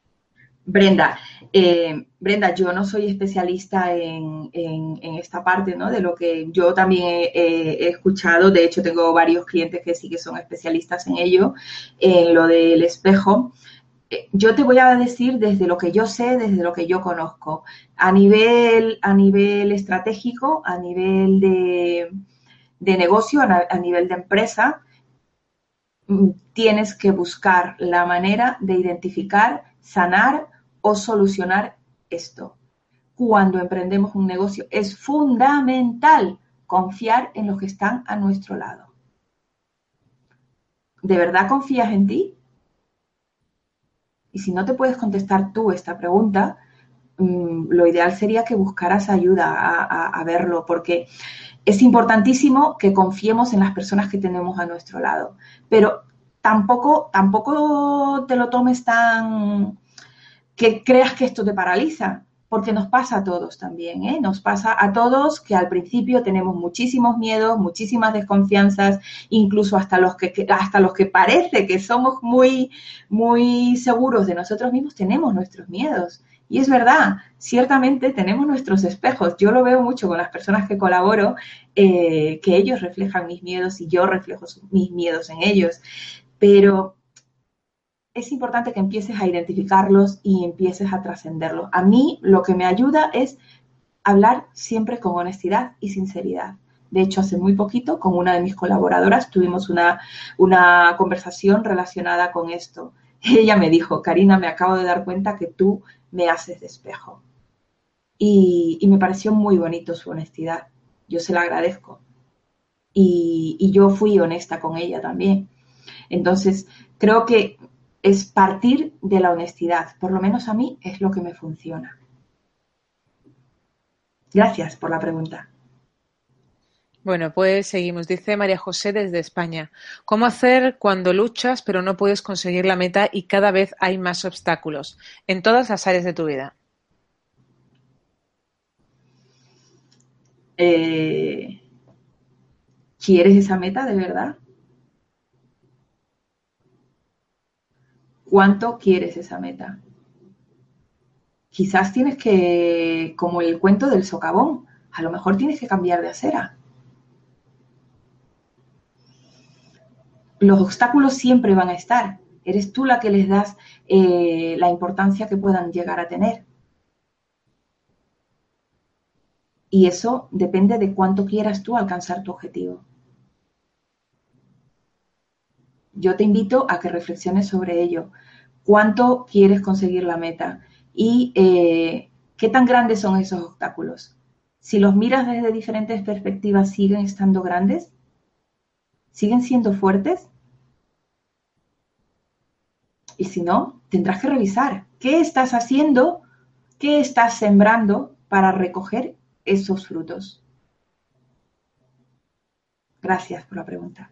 Brenda, eh, Brenda, yo no soy especialista en, esta parte, ¿no? De lo que yo también he, escuchado, de hecho tengo varios clientes que sí que son especialistas en ello, en lo del espejo. Eh, yo te voy a decir desde lo que yo sé, desde lo que yo conozco. A nivel, a nivel estratégico, a nivel de, negocio, a nivel de empresa, tienes que buscar la manera de identificar, sanar o solucionar esto. Cuando emprendemos un negocio es fundamental confiar en los que están a nuestro lado. ¿De verdad confías en ti? Y si no te puedes contestar tú esta pregunta, mm, lo ideal sería que buscaras ayuda a, a, verlo, porque es importantísimo que confiemos en las personas que tenemos a nuestro lado. Pero tampoco, tampoco te lo tomes tan, que creas que esto te paraliza, porque nos pasa a todos también, ¿eh? Nos pasa a todos que al principio tenemos muchísimos miedos, muchísimas desconfianzas, incluso hasta los que, hasta los que parece que somos muy, muy seguros de nosotros mismos, tenemos nuestros miedos. Y es verdad, ciertamente tenemos nuestros espejos. Yo lo veo mucho con las personas que colaboro, eh, que ellos reflejan mis miedos y yo reflejo mis miedos en ellos. Pero es importante que empieces a identificarlos y empieces a trascenderlos. A mí lo que me ayuda es hablar siempre con honestidad y sinceridad. De hecho, hace muy poquito, con una de mis colaboradoras, tuvimos una, una conversación relacionada con esto. Ella me dijo, Karina, me acabo de dar cuenta que tú me haces de espejo. Y, me pareció muy bonito su honestidad. Yo se la agradezco. Y, y yo fui honesta con ella también. Entonces, creo que es partir de la honestidad. Por lo menos a mí es lo que me funciona. Gracias por la pregunta. Bueno, pues seguimos. Dice María José desde España. ¿Cómo hacer cuando luchas pero no puedes conseguir la meta y cada vez hay más obstáculos en todas las áreas de tu vida? Eh, ¿Quieres esa meta de verdad? ¿Cuánto quieres esa meta? Quizás tienes que, como el cuento del socavón, a lo mejor tienes que cambiar de acera los obstáculos siempre van a estar. Eres tú la que les das eh, la importancia que puedan llegar a tener. Y eso depende de cuánto quieras tú alcanzar tu objetivo. Yo te invito a que reflexiones sobre ello. ¿Cuánto quieres conseguir la meta? ¿Y eh, qué tan grandes son esos obstáculos? Si los miras desde diferentes perspectivas, ¿siguen estando grandes? ¿Siguen siendo fuertes? Y si no, tendrás que revisar qué estás haciendo, qué estás sembrando para recoger esos frutos. Gracias por la pregunta.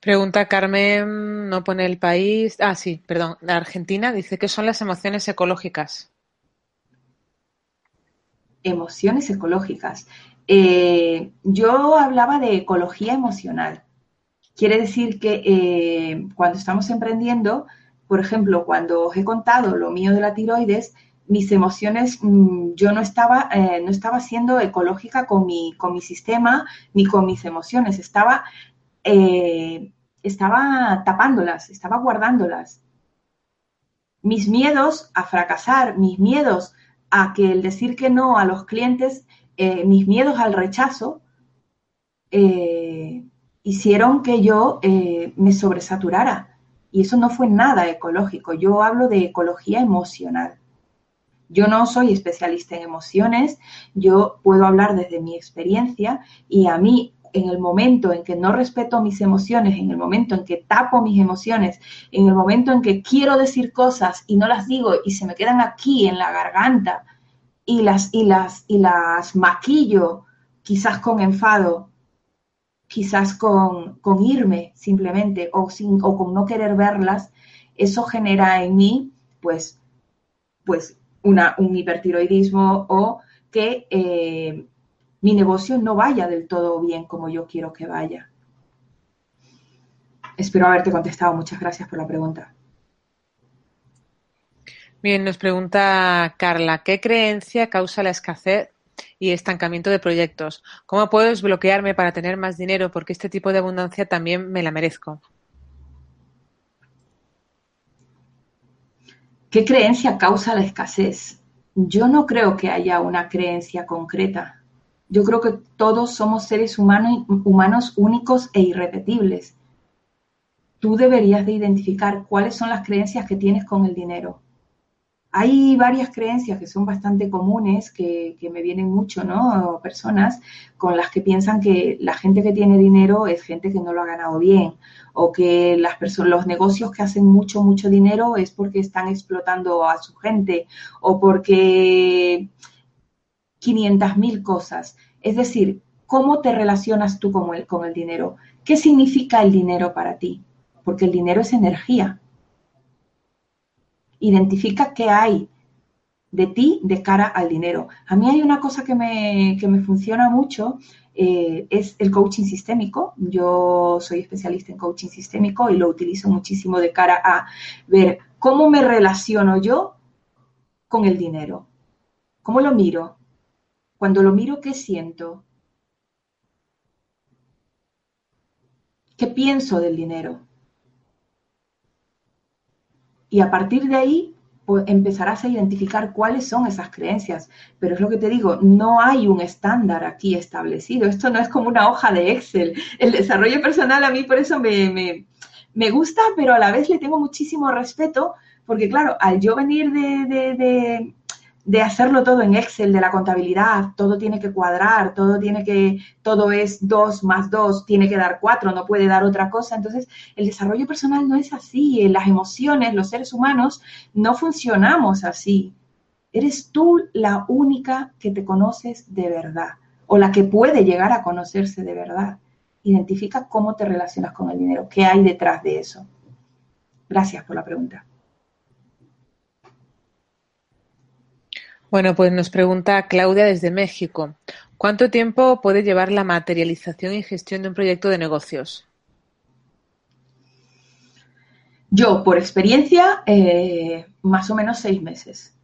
Pregunta Carmen, no pone el país. Ah, sí, perdón. Argentina dice que son las emociones ecológicas. Emociones ecológicas. Eh, yo hablaba de ecología emocional. Quiere decir que eh, cuando estamos emprendiendo, por ejemplo, cuando os he contado lo mío de la tiroides, mis emociones, mm, yo no estaba, eh, no estaba siendo ecológica con mi, con mi sistema ni con mis emociones, estaba, eh, estaba tapándolas, estaba guardándolas. Mis miedos a fracasar, mis miedos a que el decir que no a los clientes, mis miedos al rechazo, hicieron que yo eh, me sobresaturara. Y eso no fue nada ecológico. Yo hablo de ecología emocional. Yo no soy especialista en emociones, yo puedo hablar desde mi experiencia y a mí en el momento en que no respeto mis emociones, en el momento en que tapo mis emociones, en el momento en que quiero decir cosas y no las digo y se me quedan aquí en la garganta y las y las y las maquillo quizás con enfado quizás con, irme simplemente o, sin, o con no querer verlas, eso genera en mí pues, pues una, un hipertiroidismo o que eh, mi negocio no vaya del todo bien como yo quiero que vaya. Espero haberte contestado. Muchas gracias por la pregunta. Bien, nos pregunta Carla, ¿qué creencia causa la escasez y estancamiento de proyectos. ¿Cómo puedo desbloquearme para tener más dinero? Porque este tipo de abundancia también me la merezco. ¿Qué creencia causa la escasez? Yo no creo que haya una creencia concreta. Yo creo que todos somos seres humanos, humanos únicos e irrepetibles. Tú deberías de identificar cuáles son las creencias que tienes con el dinero hay varias creencias que son bastante comunes, que, me vienen mucho, ¿no? Personas con las que piensan que la gente que tiene dinero es gente que no lo ha ganado bien, o que las personas, los negocios que hacen mucho, mucho dinero es porque están explotando a su gente, o porque 500 mil cosas. Es decir, ¿cómo te relacionas tú el, con el dinero? ¿Qué significa el dinero para ti? Porque el dinero es energía identifica qué hay de ti de cara al dinero. A mí hay una cosa que me, funciona mucho, eh, es el coaching sistémico. Yo soy especialista en coaching sistémico y lo utilizo muchísimo de cara a ver cómo me relaciono yo con el dinero. ¿Cómo lo miro? Cuando lo miro, ¿qué siento? ¿Qué pienso del dinero? Y a partir de ahí pues, empezarás a identificar cuáles son esas creencias. Pero es lo que te digo, no hay un estándar aquí establecido. Esto no es como una hoja de Excel. El desarrollo personal a mí por eso me, me, gusta, pero a la vez le tengo muchísimo respeto, porque claro, al yo venir de, de hacerlo todo en Excel, de la contabilidad, todo tiene que cuadrar, todo tiene que, todo es 2 más 2, tiene que dar 4, no puede dar otra cosa. Entonces, el desarrollo personal no es así. Las emociones, los seres humanos, no funcionamos así. Eres tú la única que te conoces de verdad. o la que puede llegar a conocerse de verdad. Identifica cómo te relacionas con el dinero, qué hay detrás de eso. Gracias por la pregunta. Bueno, pues nos pregunta Claudia desde México. ¿Cuánto tiempo puede llevar la materialización y gestión de un proyecto de negocios? Yo, por experiencia, eh, más o menos seis meses.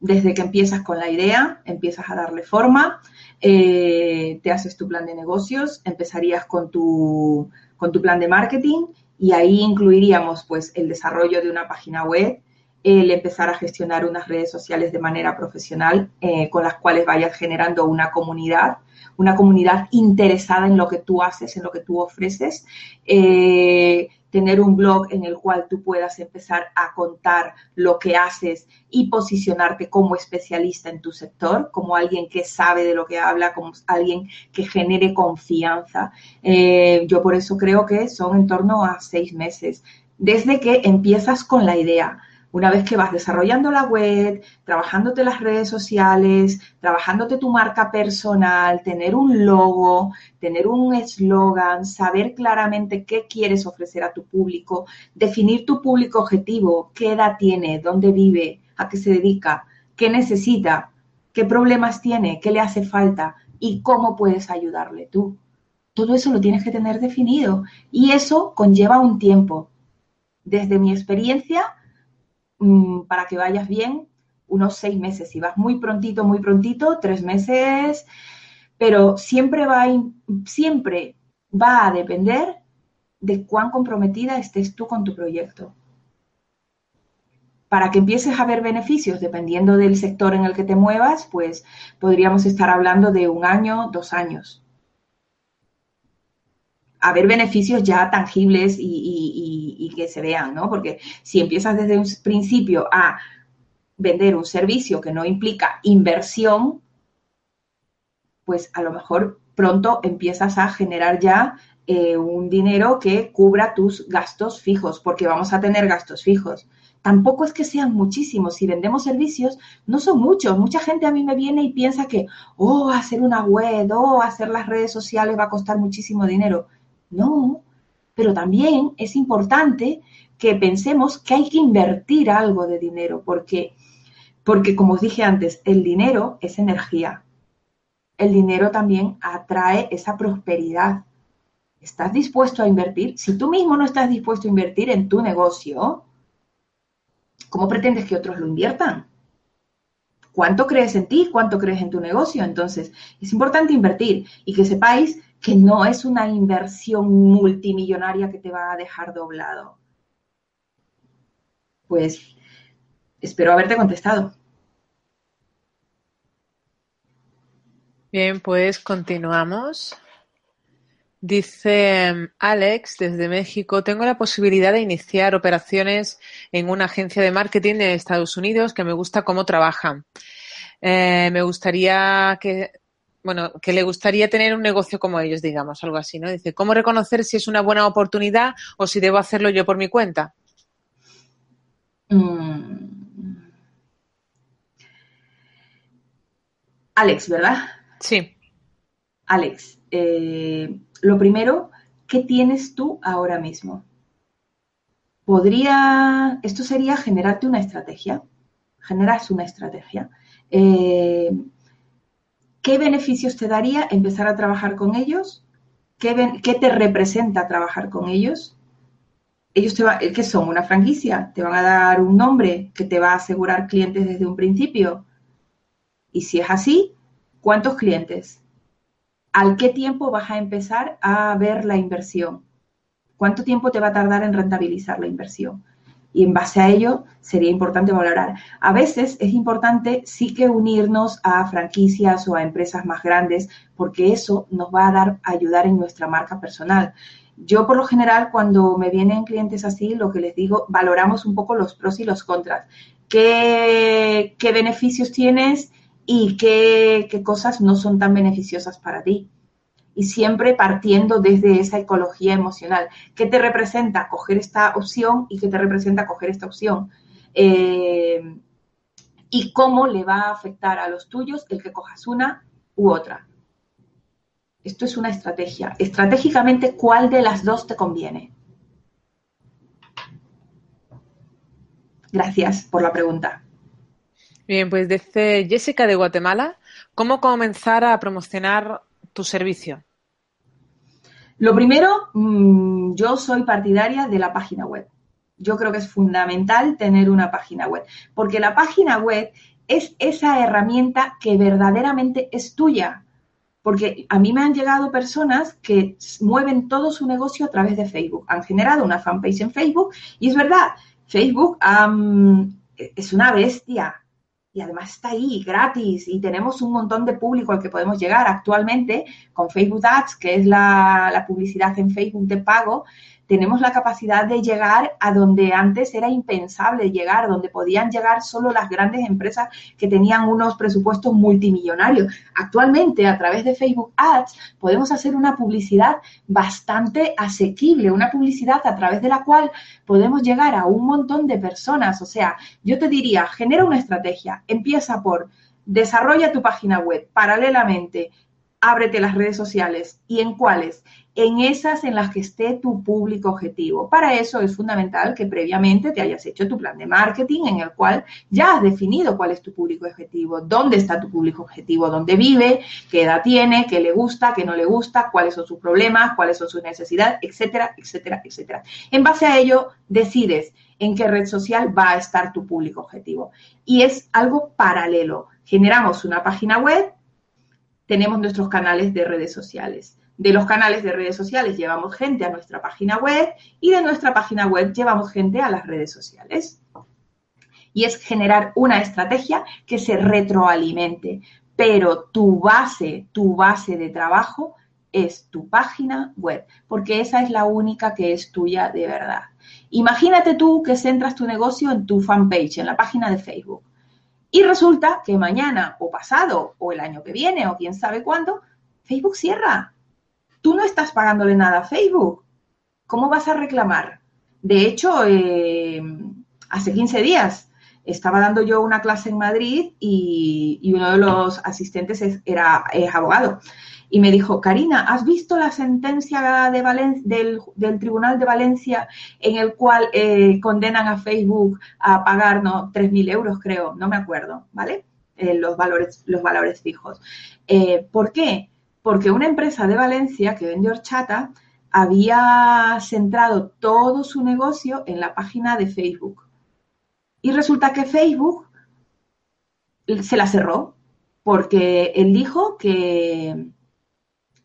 Desde que empiezas con la idea, empiezas a darle forma, eh, te haces tu plan de negocios, empezarías con tu, con tu plan de marketing y ahí incluiríamos pues el desarrollo de una página web, el empezar a gestionar unas redes sociales de manera profesional eh, con las cuales vayas generando una comunidad, una comunidad interesada en lo que tú haces, en lo que tú ofreces. Eh, tener un blog en el cual tú puedas empezar a contar lo que haces y posicionarte como especialista en tu sector, como alguien que sabe de lo que habla, como alguien que genere confianza. Eh, yo por eso creo que son en torno a seis meses, desde que empiezas con la idea una vez que vas desarrollando la web, trabajándote las redes sociales, trabajándote tu marca personal, tener un logo, tener un eslogan, saber claramente qué quieres ofrecer a tu público, definir tu público objetivo, qué edad tiene, dónde vive, a qué se dedica, qué necesita, qué problemas tiene, qué le hace falta y cómo puedes ayudarle tú. Todo eso lo tienes que tener definido y eso conlleva un tiempo. Desde mi experiencia, Mm, para que vayas bien, unos seis meses. Si vas muy prontito, muy prontito, tres meses, pero siempre va, siempre va a depender de cuán comprometida estés tú con tu proyecto. Para que empieces a ver beneficios, dependiendo del sector en el que te muevas, pues podríamos estar hablando de un año, dos años haber beneficios ya tangibles y, que se vean, ¿no? Porque si empiezas desde un principio a vender un servicio que no implica inversión, pues a lo mejor pronto empiezas a generar ya eh, un dinero que cubra tus gastos fijos, porque vamos a tener gastos fijos. Tampoco es que sean muchísimos. Si vendemos servicios, no son muchos. Mucha gente a mí me viene y piensa que, oh, hacer una web, oh, hacer las redes sociales va a costar muchísimo dinero. No, pero también es importante que pensemos que hay que invertir algo de dinero, porque, porque como os dije antes, el dinero es energía. El dinero también atrae esa prosperidad. ¿Estás dispuesto a invertir? Si tú mismo no estás dispuesto a invertir en tu negocio, ¿cómo pretendes que otros lo inviertan? ¿Cuánto crees en ti? ¿Cuánto crees en tu negocio? Entonces, es importante invertir y que sepáis que no es una inversión multimillonaria que te va a dejar doblado. Pues espero haberte contestado. Bien, pues continuamos. Dice em, Alex desde México, tengo la posibilidad de iniciar operaciones en una agencia de marketing de Estados Unidos que me gusta cómo trabajan. Eh, me gustaría que bueno, que le gustaría tener un negocio como ellos, digamos, algo así, ¿no? Dice, ¿cómo reconocer si es una buena oportunidad o si debo hacerlo yo por mi cuenta? Mm. Alex, ¿verdad? Sí. Alex, eh, lo primero, ¿qué tienes tú ahora mismo? Podría, esto sería generarte una estrategia. Generas una estrategia. Eh, ¿Qué beneficios te daría empezar a trabajar con ellos? ¿Qué, te representa trabajar con ellos? Ellos te ¿qué son? ¿Una franquicia? ¿Te van a dar un nombre que te va a asegurar clientes desde un principio? Y si es así, ¿cuántos clientes? ¿Al qué tiempo vas a empezar a ver la inversión? ¿Cuánto tiempo te va a tardar en rentabilizar la inversión? Y en base a ello sería importante valorar. A veces es importante sí que unirnos a franquicias o a empresas más grandes porque eso nos va a dar ayudar en nuestra marca personal. Yo por lo general cuando me vienen clientes así, lo que les digo, valoramos un poco los pros y los contras. ¿Qué, beneficios tienes y qué cosas no son tan beneficiosas para ti? Y siempre partiendo desde esa ecología emocional. ¿Qué te representa coger esta opción y qué te representa coger esta opción? Eh, y cómo le va a afectar a los tuyos el que cojas una u otra. Esto es una estrategia. Estratégicamente, ¿cuál de las dos te conviene? Gracias por la pregunta. Bien, pues desde Jessica de Guatemala, ¿cómo comenzar a promocionar tu servicio? Lo primero, mm, yo soy partidaria de la página web. Yo creo que es fundamental tener una página web, porque la página web es esa herramienta que verdaderamente es tuya. Porque a mí me han llegado personas que mueven todo su negocio a través de Facebook. Han generado una fanpage en Facebook y es verdad, Facebook es una bestia y además está ahí gratis y tenemos un montón de público al que podemos llegar. Actualmente con Facebook Ads, que es la, la publicidad en Facebook de pago tenemos la capacidad de llegar a donde antes era impensable llegar, donde podían llegar solo las grandes empresas que tenían unos presupuestos multimillonarios. Actualmente, a través de Facebook Ads, podemos hacer una publicidad bastante asequible, una publicidad a través de la cual podemos llegar a un montón de personas. O sea, yo te diría, genera una estrategia, empieza por desarrolla tu página web paralelamente ábrete las redes sociales. ¿Y en cuáles? En esas en las que esté tu público objetivo. Para eso es fundamental que previamente te hayas hecho tu plan de marketing en el cual ya has definido cuál es tu público objetivo, dónde está tu público objetivo, dónde vive, qué edad tiene, qué le gusta, qué no le gusta, cuáles son sus problemas, cuáles son sus necesidades, etcétera, etcétera, etcétera. En base a ello, decides en qué red social va a estar tu público objetivo. Y es algo paralelo. Generamos una página web tenemos nuestros canales de redes sociales. De los canales de redes sociales llevamos gente a nuestra página web y de nuestra página web llevamos gente a las redes sociales. Y es generar una estrategia que se retroalimente, pero tu base, tu base de trabajo es tu página web, porque esa es la única que es tuya de verdad. Imagínate tú que centras tu negocio en tu fanpage, en la página de Facebook. Y resulta que mañana o pasado o el año que viene o quién sabe cuándo, Facebook cierra. Tú no estás pagándole nada a Facebook. ¿Cómo vas a reclamar? De hecho, eh, hace 15 días estaba dando yo una clase en Madrid y, uno de los asistentes era, abogado y me dijo, Karina, ¿has visto la sentencia de del, Tribunal de Valencia en el cual eh, condenan a Facebook a pagar ¿no? 3.000 euros, creo, no me acuerdo, ¿vale? Eh, los, valores, los valores fijos. Eh, ¿Por qué? Porque una empresa de Valencia que vende horchata había centrado todo su negocio en la página de Facebook. Y resulta que Facebook se la cerró porque él dijo que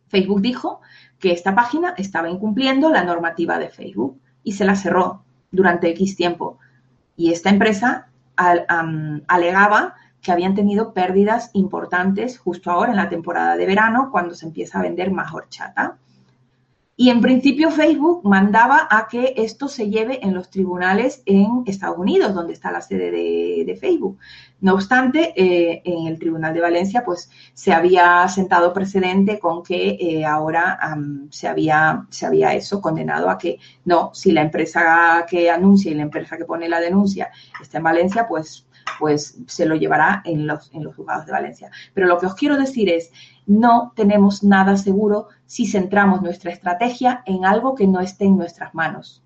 Facebook dijo que esta página estaba incumpliendo la normativa de Facebook y se la cerró durante X tiempo. Y esta empresa alegaba que habían tenido pérdidas importantes justo ahora en la temporada de verano, cuando se empieza a vender más horchata. Y en principio Facebook mandaba a que esto se lleve en los tribunales en Estados Unidos, donde está la sede de, Facebook. No obstante, eh, en el Tribunal de Valencia, pues se había sentado precedente con que eh, ahora se, había, se había eso condenado a que no, si la empresa que anuncia y la empresa que pone la denuncia está en Valencia, pues pues se lo llevará en los, en los juzgados de Valencia. Pero lo que os quiero decir es, no tenemos nada seguro si centramos nuestra estrategia en algo que no esté en nuestras manos.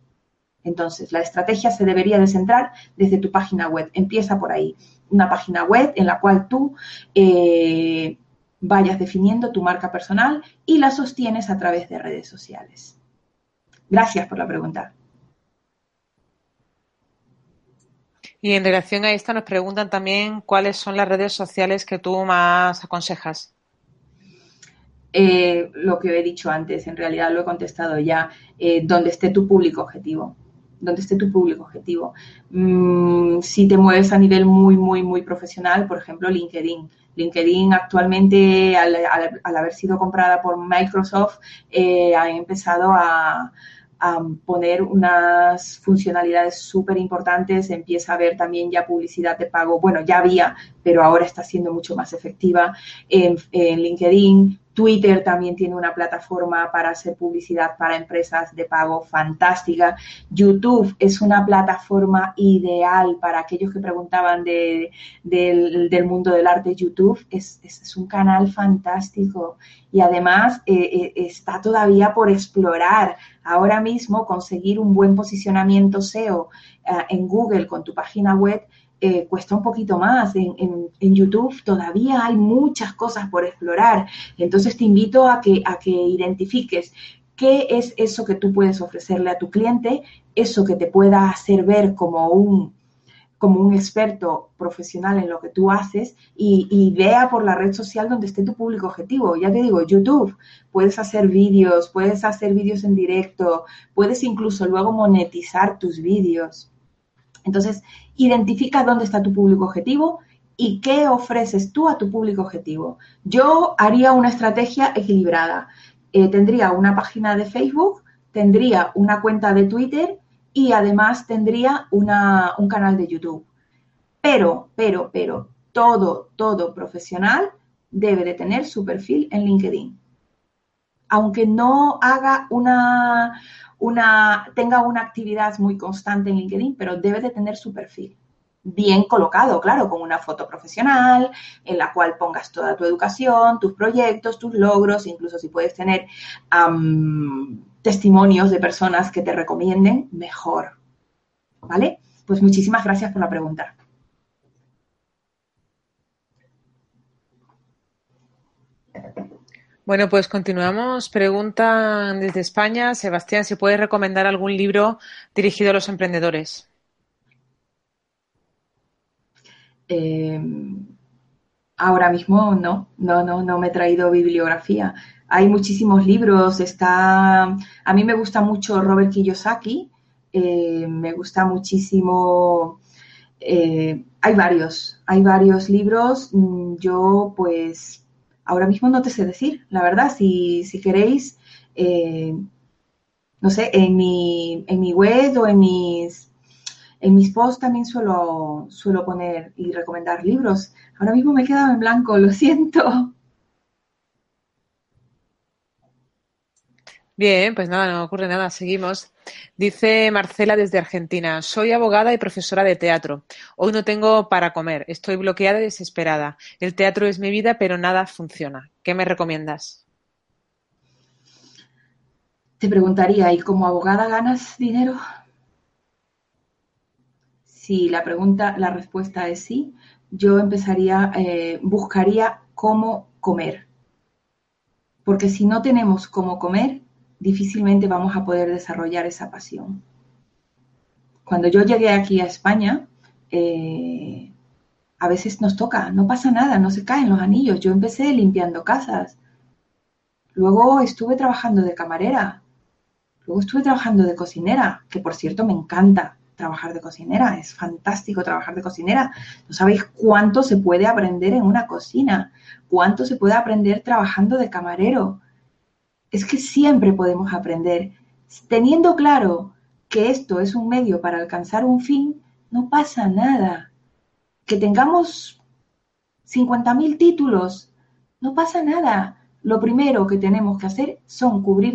Entonces, la estrategia se debería de centrar desde tu página web. Empieza por ahí. Una página web en la cual tú eh, vayas definiendo tu marca personal y la sostienes a través de redes sociales. Gracias por la pregunta. Y en relación a esto nos preguntan también cuáles son las redes sociales que tú más aconsejas. Eh, lo que he dicho antes, en realidad lo he contestado ya, eh, donde esté tu público objetivo, donde esté tu público objetivo. Mm, si te mueves a nivel muy, muy, muy profesional, por ejemplo, LinkedIn. LinkedIn actualmente, al, haber sido comprada por Microsoft, eh, ha empezado a, a poner unas funcionalidades súper importantes, empieza a haber también ya publicidad de pago, bueno, ya había, pero ahora está siendo mucho más efectiva en, LinkedIn, Twitter también tiene una plataforma para hacer publicidad para empresas de pago fantástica. YouTube es una plataforma ideal para aquellos que preguntaban del, mundo del arte. YouTube es, un canal fantástico y además eh, eh, está todavía por explorar. Ahora mismo conseguir un buen posicionamiento SEO eh, en Google con tu página web eh, cuesta un poquito más. En, YouTube todavía hay muchas cosas por explorar. Entonces te invito a que, a que identifiques qué es eso que tú puedes ofrecerle a tu cliente, eso que te pueda hacer ver como un, como un experto profesional en lo que tú haces y, y, vea por la red social donde esté tu público objetivo. Ya te digo, YouTube, puedes hacer vídeos, puedes hacer vídeos en directo, puedes incluso luego monetizar tus vídeos. Entonces, identifica dónde está tu público objetivo y qué ofreces tú a tu público objetivo. Yo haría una estrategia equilibrada. Eh, tendría una página de Facebook, tendría una cuenta de Twitter y además tendría un canal de YouTube. Pero, pero, pero, todo, todo profesional debe de tener su perfil en LinkedIn. Aunque no haga una, una, tenga una actividad muy constante en LinkedIn, pero debe de tener su perfil bien colocado, claro, con una foto profesional en la cual pongas toda tu educación, tus proyectos, tus logros, incluso si puedes tener testimonios de personas que te recomienden, mejor. ¿Vale? Pues muchísimas gracias por la pregunta. Bueno, pues continuamos. Pregunta desde España, Sebastián, si puedes recomendar algún libro dirigido a los emprendedores. Eh, ahora mismo no, no, no, no me he traído bibliografía. Hay muchísimos libros, está, a mí me gusta mucho Robert Kiyosaki, eh, me gusta muchísimo, eh, hay varios, hay varios libros. Mm, yo pues ahora mismo no te sé decir, la verdad, si, si queréis, eh, no sé, en mi, en mi web o en mis, en mis posts también suelo, suelo poner y recomendar libros. Ahora mismo me he quedado en blanco, lo siento. Bien, pues nada, no ocurre nada, seguimos. Dice Marcela desde Argentina, soy abogada y profesora de teatro. Hoy no tengo para comer, estoy bloqueada y desesperada. El teatro es mi vida, pero nada funciona. ¿Qué me recomiendas? Te preguntaría, ¿y como abogada ganas dinero? Si la pregunta, la respuesta es sí, yo empezaría, eh, buscaría cómo comer. Porque si no tenemos cómo comer, difícilmente vamos a poder desarrollar esa pasión. Cuando yo llegué aquí a España, eh, a veces nos toca, no pasa nada, no se caen los anillos. Yo empecé limpiando casas, luego estuve trabajando de camarera, luego estuve trabajando de cocinera, que por cierto me encanta trabajar de cocinera, es fantástico trabajar de cocinera. No sabéis cuánto se puede aprender en una cocina, cuánto se puede aprender trabajando de camarero es que siempre podemos aprender. Teniendo claro que esto es un medio para alcanzar un fin, no pasa nada. Que tengamos 50.000 títulos, no pasa nada. Lo primero que tenemos que hacer son cubrir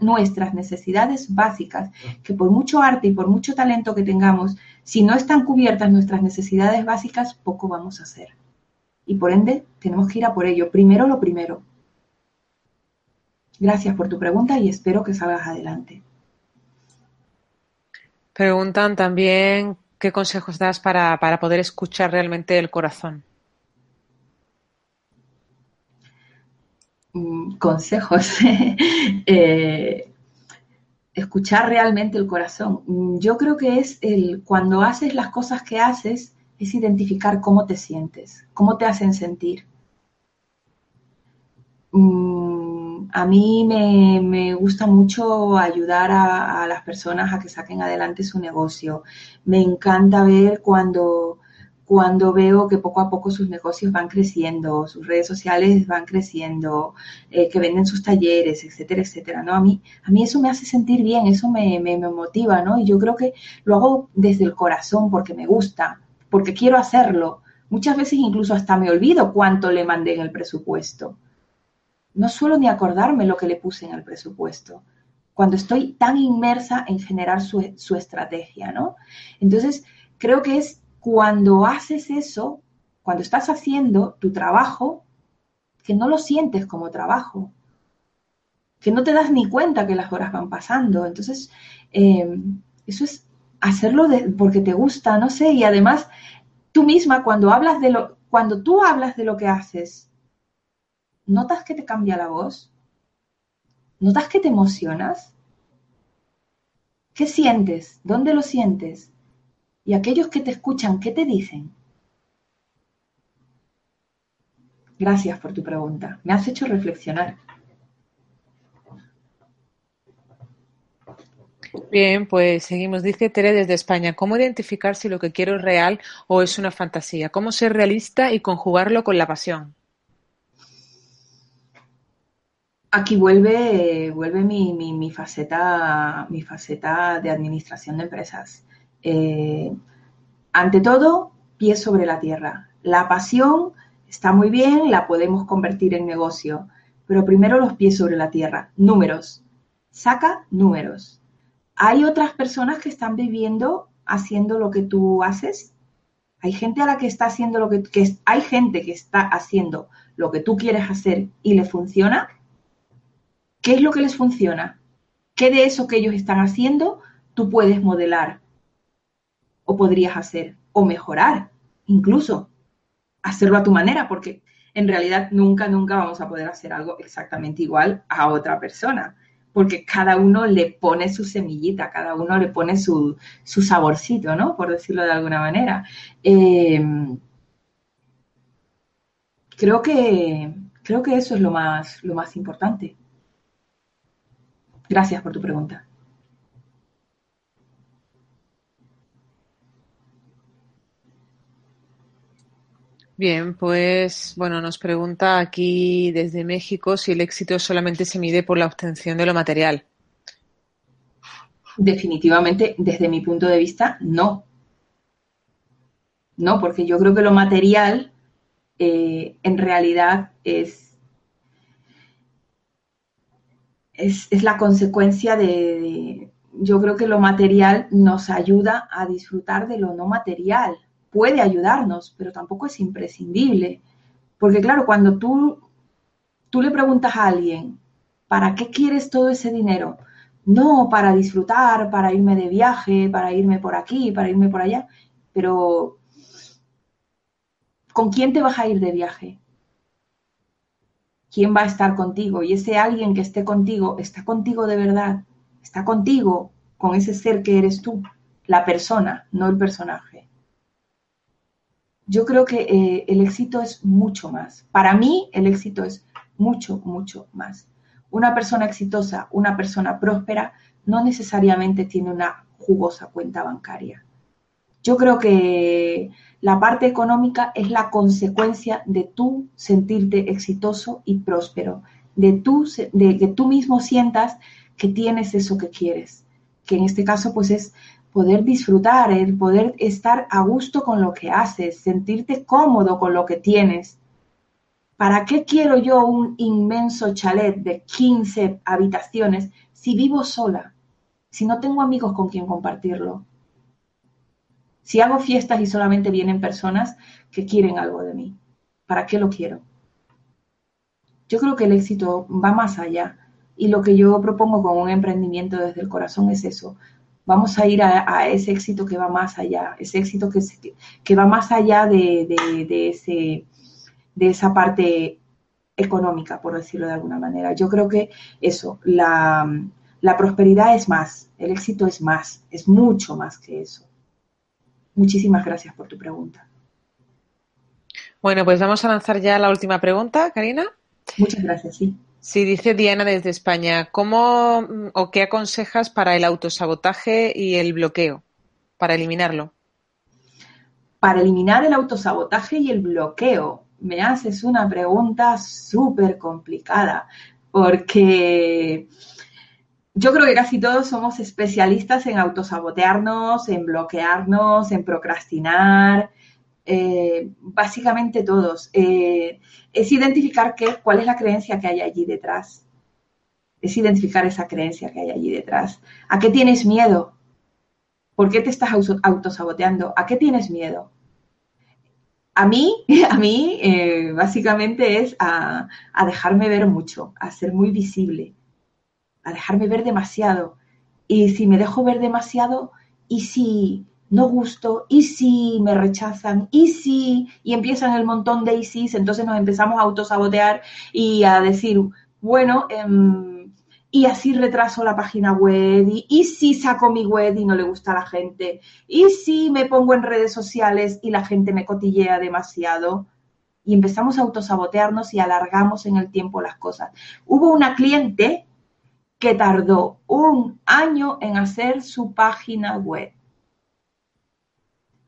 nuestras necesidades básicas, que por mucho arte y por mucho talento que tengamos, si no están cubiertas nuestras necesidades básicas, poco vamos a hacer. Y por ende, tenemos que ir a por ello. Primero lo primero. Gracias por tu pregunta y espero que salgas adelante. Preguntan también qué consejos das para, poder escuchar realmente el corazón. Mm, consejos. Eh, escuchar realmente el corazón. Mm, yo creo que es el cuando haces las cosas que haces, es identificar cómo te sientes, cómo te hacen sentir. Mm, a mí me, gusta mucho ayudar a, las personas a que saquen adelante su negocio. Me encanta ver cuando, cuando veo que poco a poco sus negocios van creciendo, sus redes sociales van creciendo, eh, que venden sus talleres, etcétera, etcétera, ¿no? A mí, a mí eso me hace sentir bien, eso me, me, me motiva, ¿no? Y yo creo que lo hago desde el corazón porque me gusta, porque quiero hacerlo. Muchas veces incluso hasta me olvido cuánto le mandé en el presupuesto no suelo ni acordarme lo que le puse en el presupuesto, cuando estoy tan inmersa en generar su, su estrategia, ¿no? Entonces, creo que es cuando haces eso, cuando estás haciendo tu trabajo, que no lo sientes como trabajo, que no te das ni cuenta que las horas van pasando. Entonces, eh, eso es hacerlo porque te gusta, no sé, y además tú misma cuando hablas de lo, cuando tú hablas de lo que haces, ¿notas que te cambia la voz? ¿Notas que te emocionas? ¿Qué sientes? ¿Dónde lo sientes? Y aquellos que te escuchan, ¿qué te dicen? Gracias por tu pregunta. Me has hecho reflexionar. Bien, pues seguimos. Dice Tere desde España, ¿cómo identificar si lo que quiero es real o es una fantasía? ¿Cómo ser realista y conjugarlo con la pasión? Aquí vuelve, vuelve mi, faceta, de administración de empresas. Eh, ante todo, pies sobre la tierra. La pasión está muy bien, la podemos convertir en negocio, pero primero los pies sobre la tierra. Números. Saca números ¿Hay otras personas que están viviendo haciendo lo que tú haces? Hay gente a la que está haciendo lo que hay gente que está haciendo lo que tú quieres hacer y le funciona. ¿Qué es lo que les funciona? ¿Qué de eso que ellos están haciendo tú puedes modelar o podrías hacer o mejorar? Incluso hacerlo a tu manera, porque en realidad nunca, nunca vamos a poder hacer algo exactamente igual a otra persona porque cada uno le pone su semillita, cada uno le pone su, saborcito, ¿no? Por decirlo de alguna manera. Eh, creo, que, creo que eso es lo más, lo más importante. Gracias por tu pregunta. Bien, pues bueno, nos pregunta aquí desde México si el éxito solamente se mide por la obtención de lo material. Definitivamente, desde mi punto de vista, no. No, porque yo creo que lo material eh, en realidad es, es, la consecuencia de, Yo creo que lo material nos ayuda a disfrutar de lo no material puede ayudarnos, pero tampoco es imprescindible. Porque claro, cuando tú, tú le preguntas a alguien, ¿para qué quieres todo ese dinero? No, para disfrutar, para irme de viaje, para irme por aquí, para irme por allá. Pero, ¿con quién te vas a ir de viaje? ¿Quién va a estar contigo? Y ese alguien que esté contigo, ¿está contigo de verdad? ¿Está contigo con ese ser que eres tú? La persona, no el personaje yo creo que eh, el éxito es mucho más. Para mí, el éxito es mucho, mucho más. Una persona exitosa, una persona próspera, no necesariamente tiene una jugosa cuenta bancaria. Yo creo que la parte económica es la consecuencia de tú sentirte exitoso y próspero, de, tú, de que tú mismo sientas que tienes eso que quieres, que en este caso pues es poder disfrutar, el poder estar a gusto con lo que haces, sentirte cómodo con lo que tienes. ¿Para qué quiero yo un inmenso chalet de 15 habitaciones si vivo sola? Si no tengo amigos con quien compartirlo. Si hago fiestas y solamente vienen personas que quieren algo de mí. ¿Para qué lo quiero? Yo creo que el éxito va más allá. Y lo que yo propongo con un emprendimiento desde el corazón es eso, vamos a ir a, ese éxito que va más allá, ese éxito que, va más allá de, esa parte económica, por decirlo de alguna manera. Yo creo que eso, la prosperidad es más, el éxito es más, es mucho más que eso. Muchísimas gracias por tu pregunta. Bueno, pues vamos a lanzar ya la última pregunta, Karina. Muchas gracias, sí. Sí, dice Diana desde España, ¿cómo o qué aconsejas para el autosabotaje y el bloqueo, para eliminarlo? Para eliminar el autosabotaje y el bloqueo, me haces una pregunta súper complicada, porque yo creo que casi todos somos especialistas en autosabotearnos, en bloquearnos, en procrastinar, eh, básicamente todos. Eh, es identificar qué, cuál es la creencia que hay allí detrás. Es identificar esa creencia que hay allí detrás. ¿A qué tienes miedo? ¿Por qué te estás autosaboteando? ¿A qué tienes miedo? A mí, a mí eh, básicamente es a, a dejarme ver mucho, a ser muy visible, a dejarme ver demasiado. Y si me dejo ver demasiado, ¿y si no gusto? ¿Y si me rechazan? ¿Y si? Y empiezan el montón de y si, entonces nos empezamos a autosabotear y a decir, bueno, em, y así retraso la página web, y, y, si saco mi web y no le gusta a la gente, y si me pongo en redes sociales y la gente me cotillea demasiado, y empezamos a autosabotearnos y alargamos en el tiempo las cosas. Hubo una cliente que tardó un año en hacer su página web.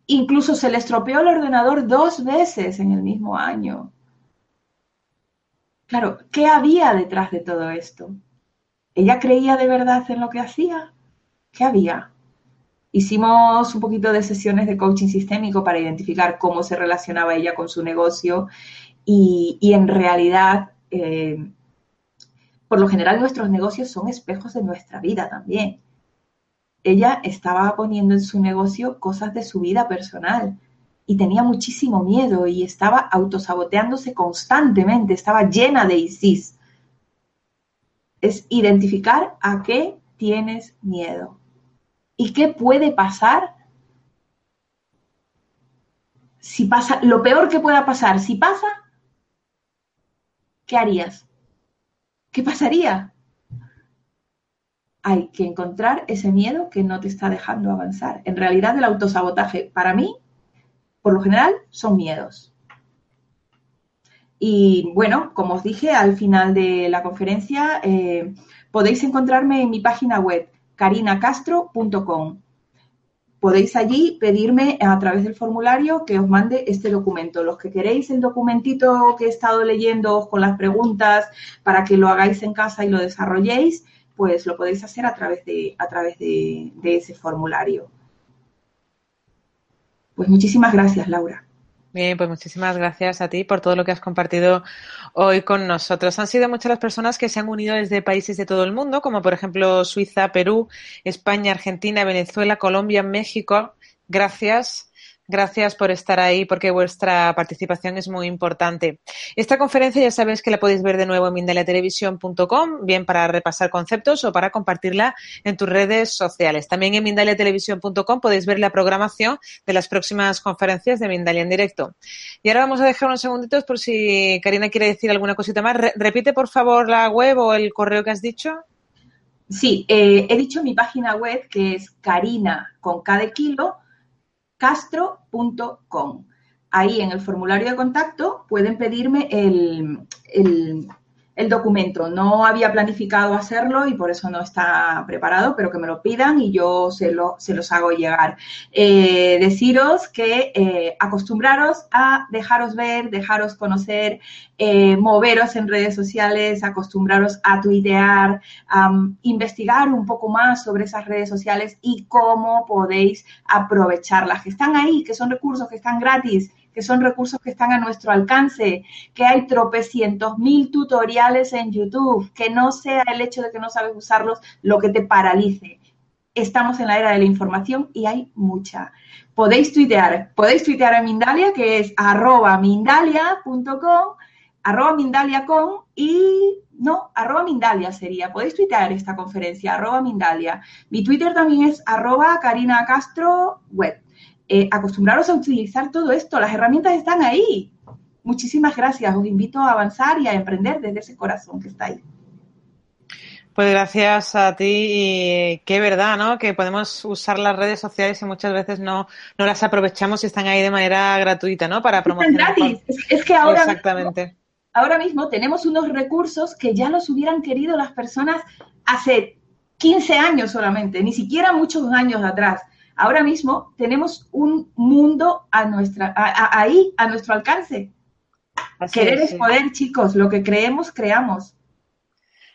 Incluso se le estropeó el ordenador dos veces en el mismo año. Claro, ¿qué había detrás de todo esto? ¿Ella creía de verdad en lo que hacía? ¿Qué había? Hicimos un poquito de sesiones de coaching sistémico para identificar cómo se relacionaba ella con su negocio y, y en realidad eh, por lo general nuestros negocios son espejos de nuestra vida también. Ella estaba poniendo en su negocio cosas de su vida personal y tenía muchísimo miedo y estaba autosaboteándose constantemente, estaba llena de ISIS. Es identificar a qué tienes miedo y qué puede pasar si pasa, lo peor que pueda pasar, si pasa, ¿qué harías? ¿Qué pasaría? Hay que encontrar ese miedo que no te está dejando avanzar. En realidad el autosabotaje para mí, por lo general, son miedos. Y bueno, como os dije al final de la conferencia, eh, podéis encontrarme en mi página web carinacastro.com podéis allí pedirme a través del formulario que os mande este documento. Los que queréis el documentito que he estado leyendo con las preguntas para que lo hagáis en casa y lo desarrolléis, pues lo podéis hacer a través de, a través de, de ese formulario. Pues muchísimas gracias, Laura. Bien, pues muchísimas gracias a ti por todo lo que has compartido hoy con nosotros. Han sido muchas las personas que se han unido desde países de todo el mundo, como por ejemplo Suiza, Perú, España, Argentina, Venezuela, Colombia, México. Gracias Gracias por estar ahí porque vuestra participación es muy importante. Esta conferencia ya sabéis que la podéis ver de nuevo en mindaliatelevisión.com, bien para repasar conceptos o para compartirla en tus redes sociales. También en mindaliatelevisión.com podéis ver la programación de las próximas conferencias de Mindalia en directo. Y ahora vamos a dejar unos segunditos por si Karina quiere decir alguna cosita más. repite por favor la web o el correo que has dicho. Sí, eh, he dicho mi página web que es Karina castro.com. Ahí en el formulario de contacto pueden pedirme el, el documento. No había planificado hacerlo y por eso no está preparado, pero que me lo pidan y yo se, lo, se los hago llegar. Eh, deciros que eh, acostumbraros a dejaros ver, dejaros conocer, eh, moveros en redes sociales, acostumbraros a tuitear, a investigar un poco más sobre esas redes sociales y cómo podéis aprovecharlas, que están ahí, que son recursos que están gratis que son recursos que están a nuestro alcance, que hay tropecientos mil tutoriales en YouTube, que no sea el hecho de que no sabes usarlos lo que te paralice. Estamos en la era de la información y hay mucha. Podéis tuitear, podéis tuitear a Mindalia, que es arroba mindalia.com, arroba mindalia.com y no, arroba Mindalia sería. Podéis tuitear esta conferencia, arroba Mindalia. Mi Twitter también es arroba Karina Castro Web. Eh, acostumbraros a utilizar todo esto, las herramientas están ahí. Muchísimas gracias, os invito a avanzar y a emprender desde ese corazón que está ahí. Pues gracias a ti y qué verdad, ¿no? Que podemos usar las redes sociales y muchas veces no, no las aprovechamos y están ahí de manera gratuita, ¿no? Para promocionar. Están gratis. Es, que ahora Exactamente. ahora mismo tenemos unos recursos que ya los hubieran querido las personas hace 15 años solamente, ni siquiera muchos años atrás. Ahora mismo tenemos un mundo a nuestra, ahí, a nuestro alcance. Querer es, poder, chicos. Lo que creemos, creamos.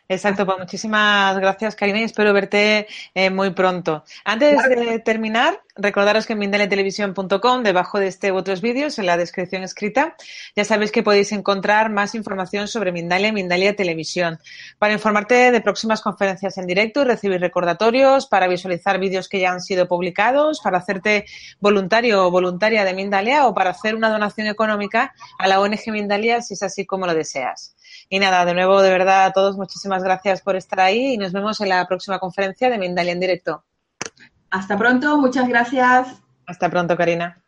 Exacto, pues muchísimas gracias, Karina, y espero verte eh, muy pronto. Antes de terminar, Recordaros que en mindaliatelevisión.com, debajo de este u otros vídeos, en la descripción escrita, ya sabéis que podéis encontrar más información sobre Mindalia y Mindalia Televisión. Para informarte de próximas conferencias en directo y recibir recordatorios, para visualizar vídeos que ya han sido publicados, para hacerte voluntario o voluntaria de Mindalia o para hacer una donación económica a la ONG Mindalia si es así como lo deseas. Y nada, de nuevo, de verdad, a todos muchísimas gracias por estar ahí y nos vemos en la próxima conferencia de Mindalia en directo. Hasta pronto, muchas gracias. Hasta pronto, Karina.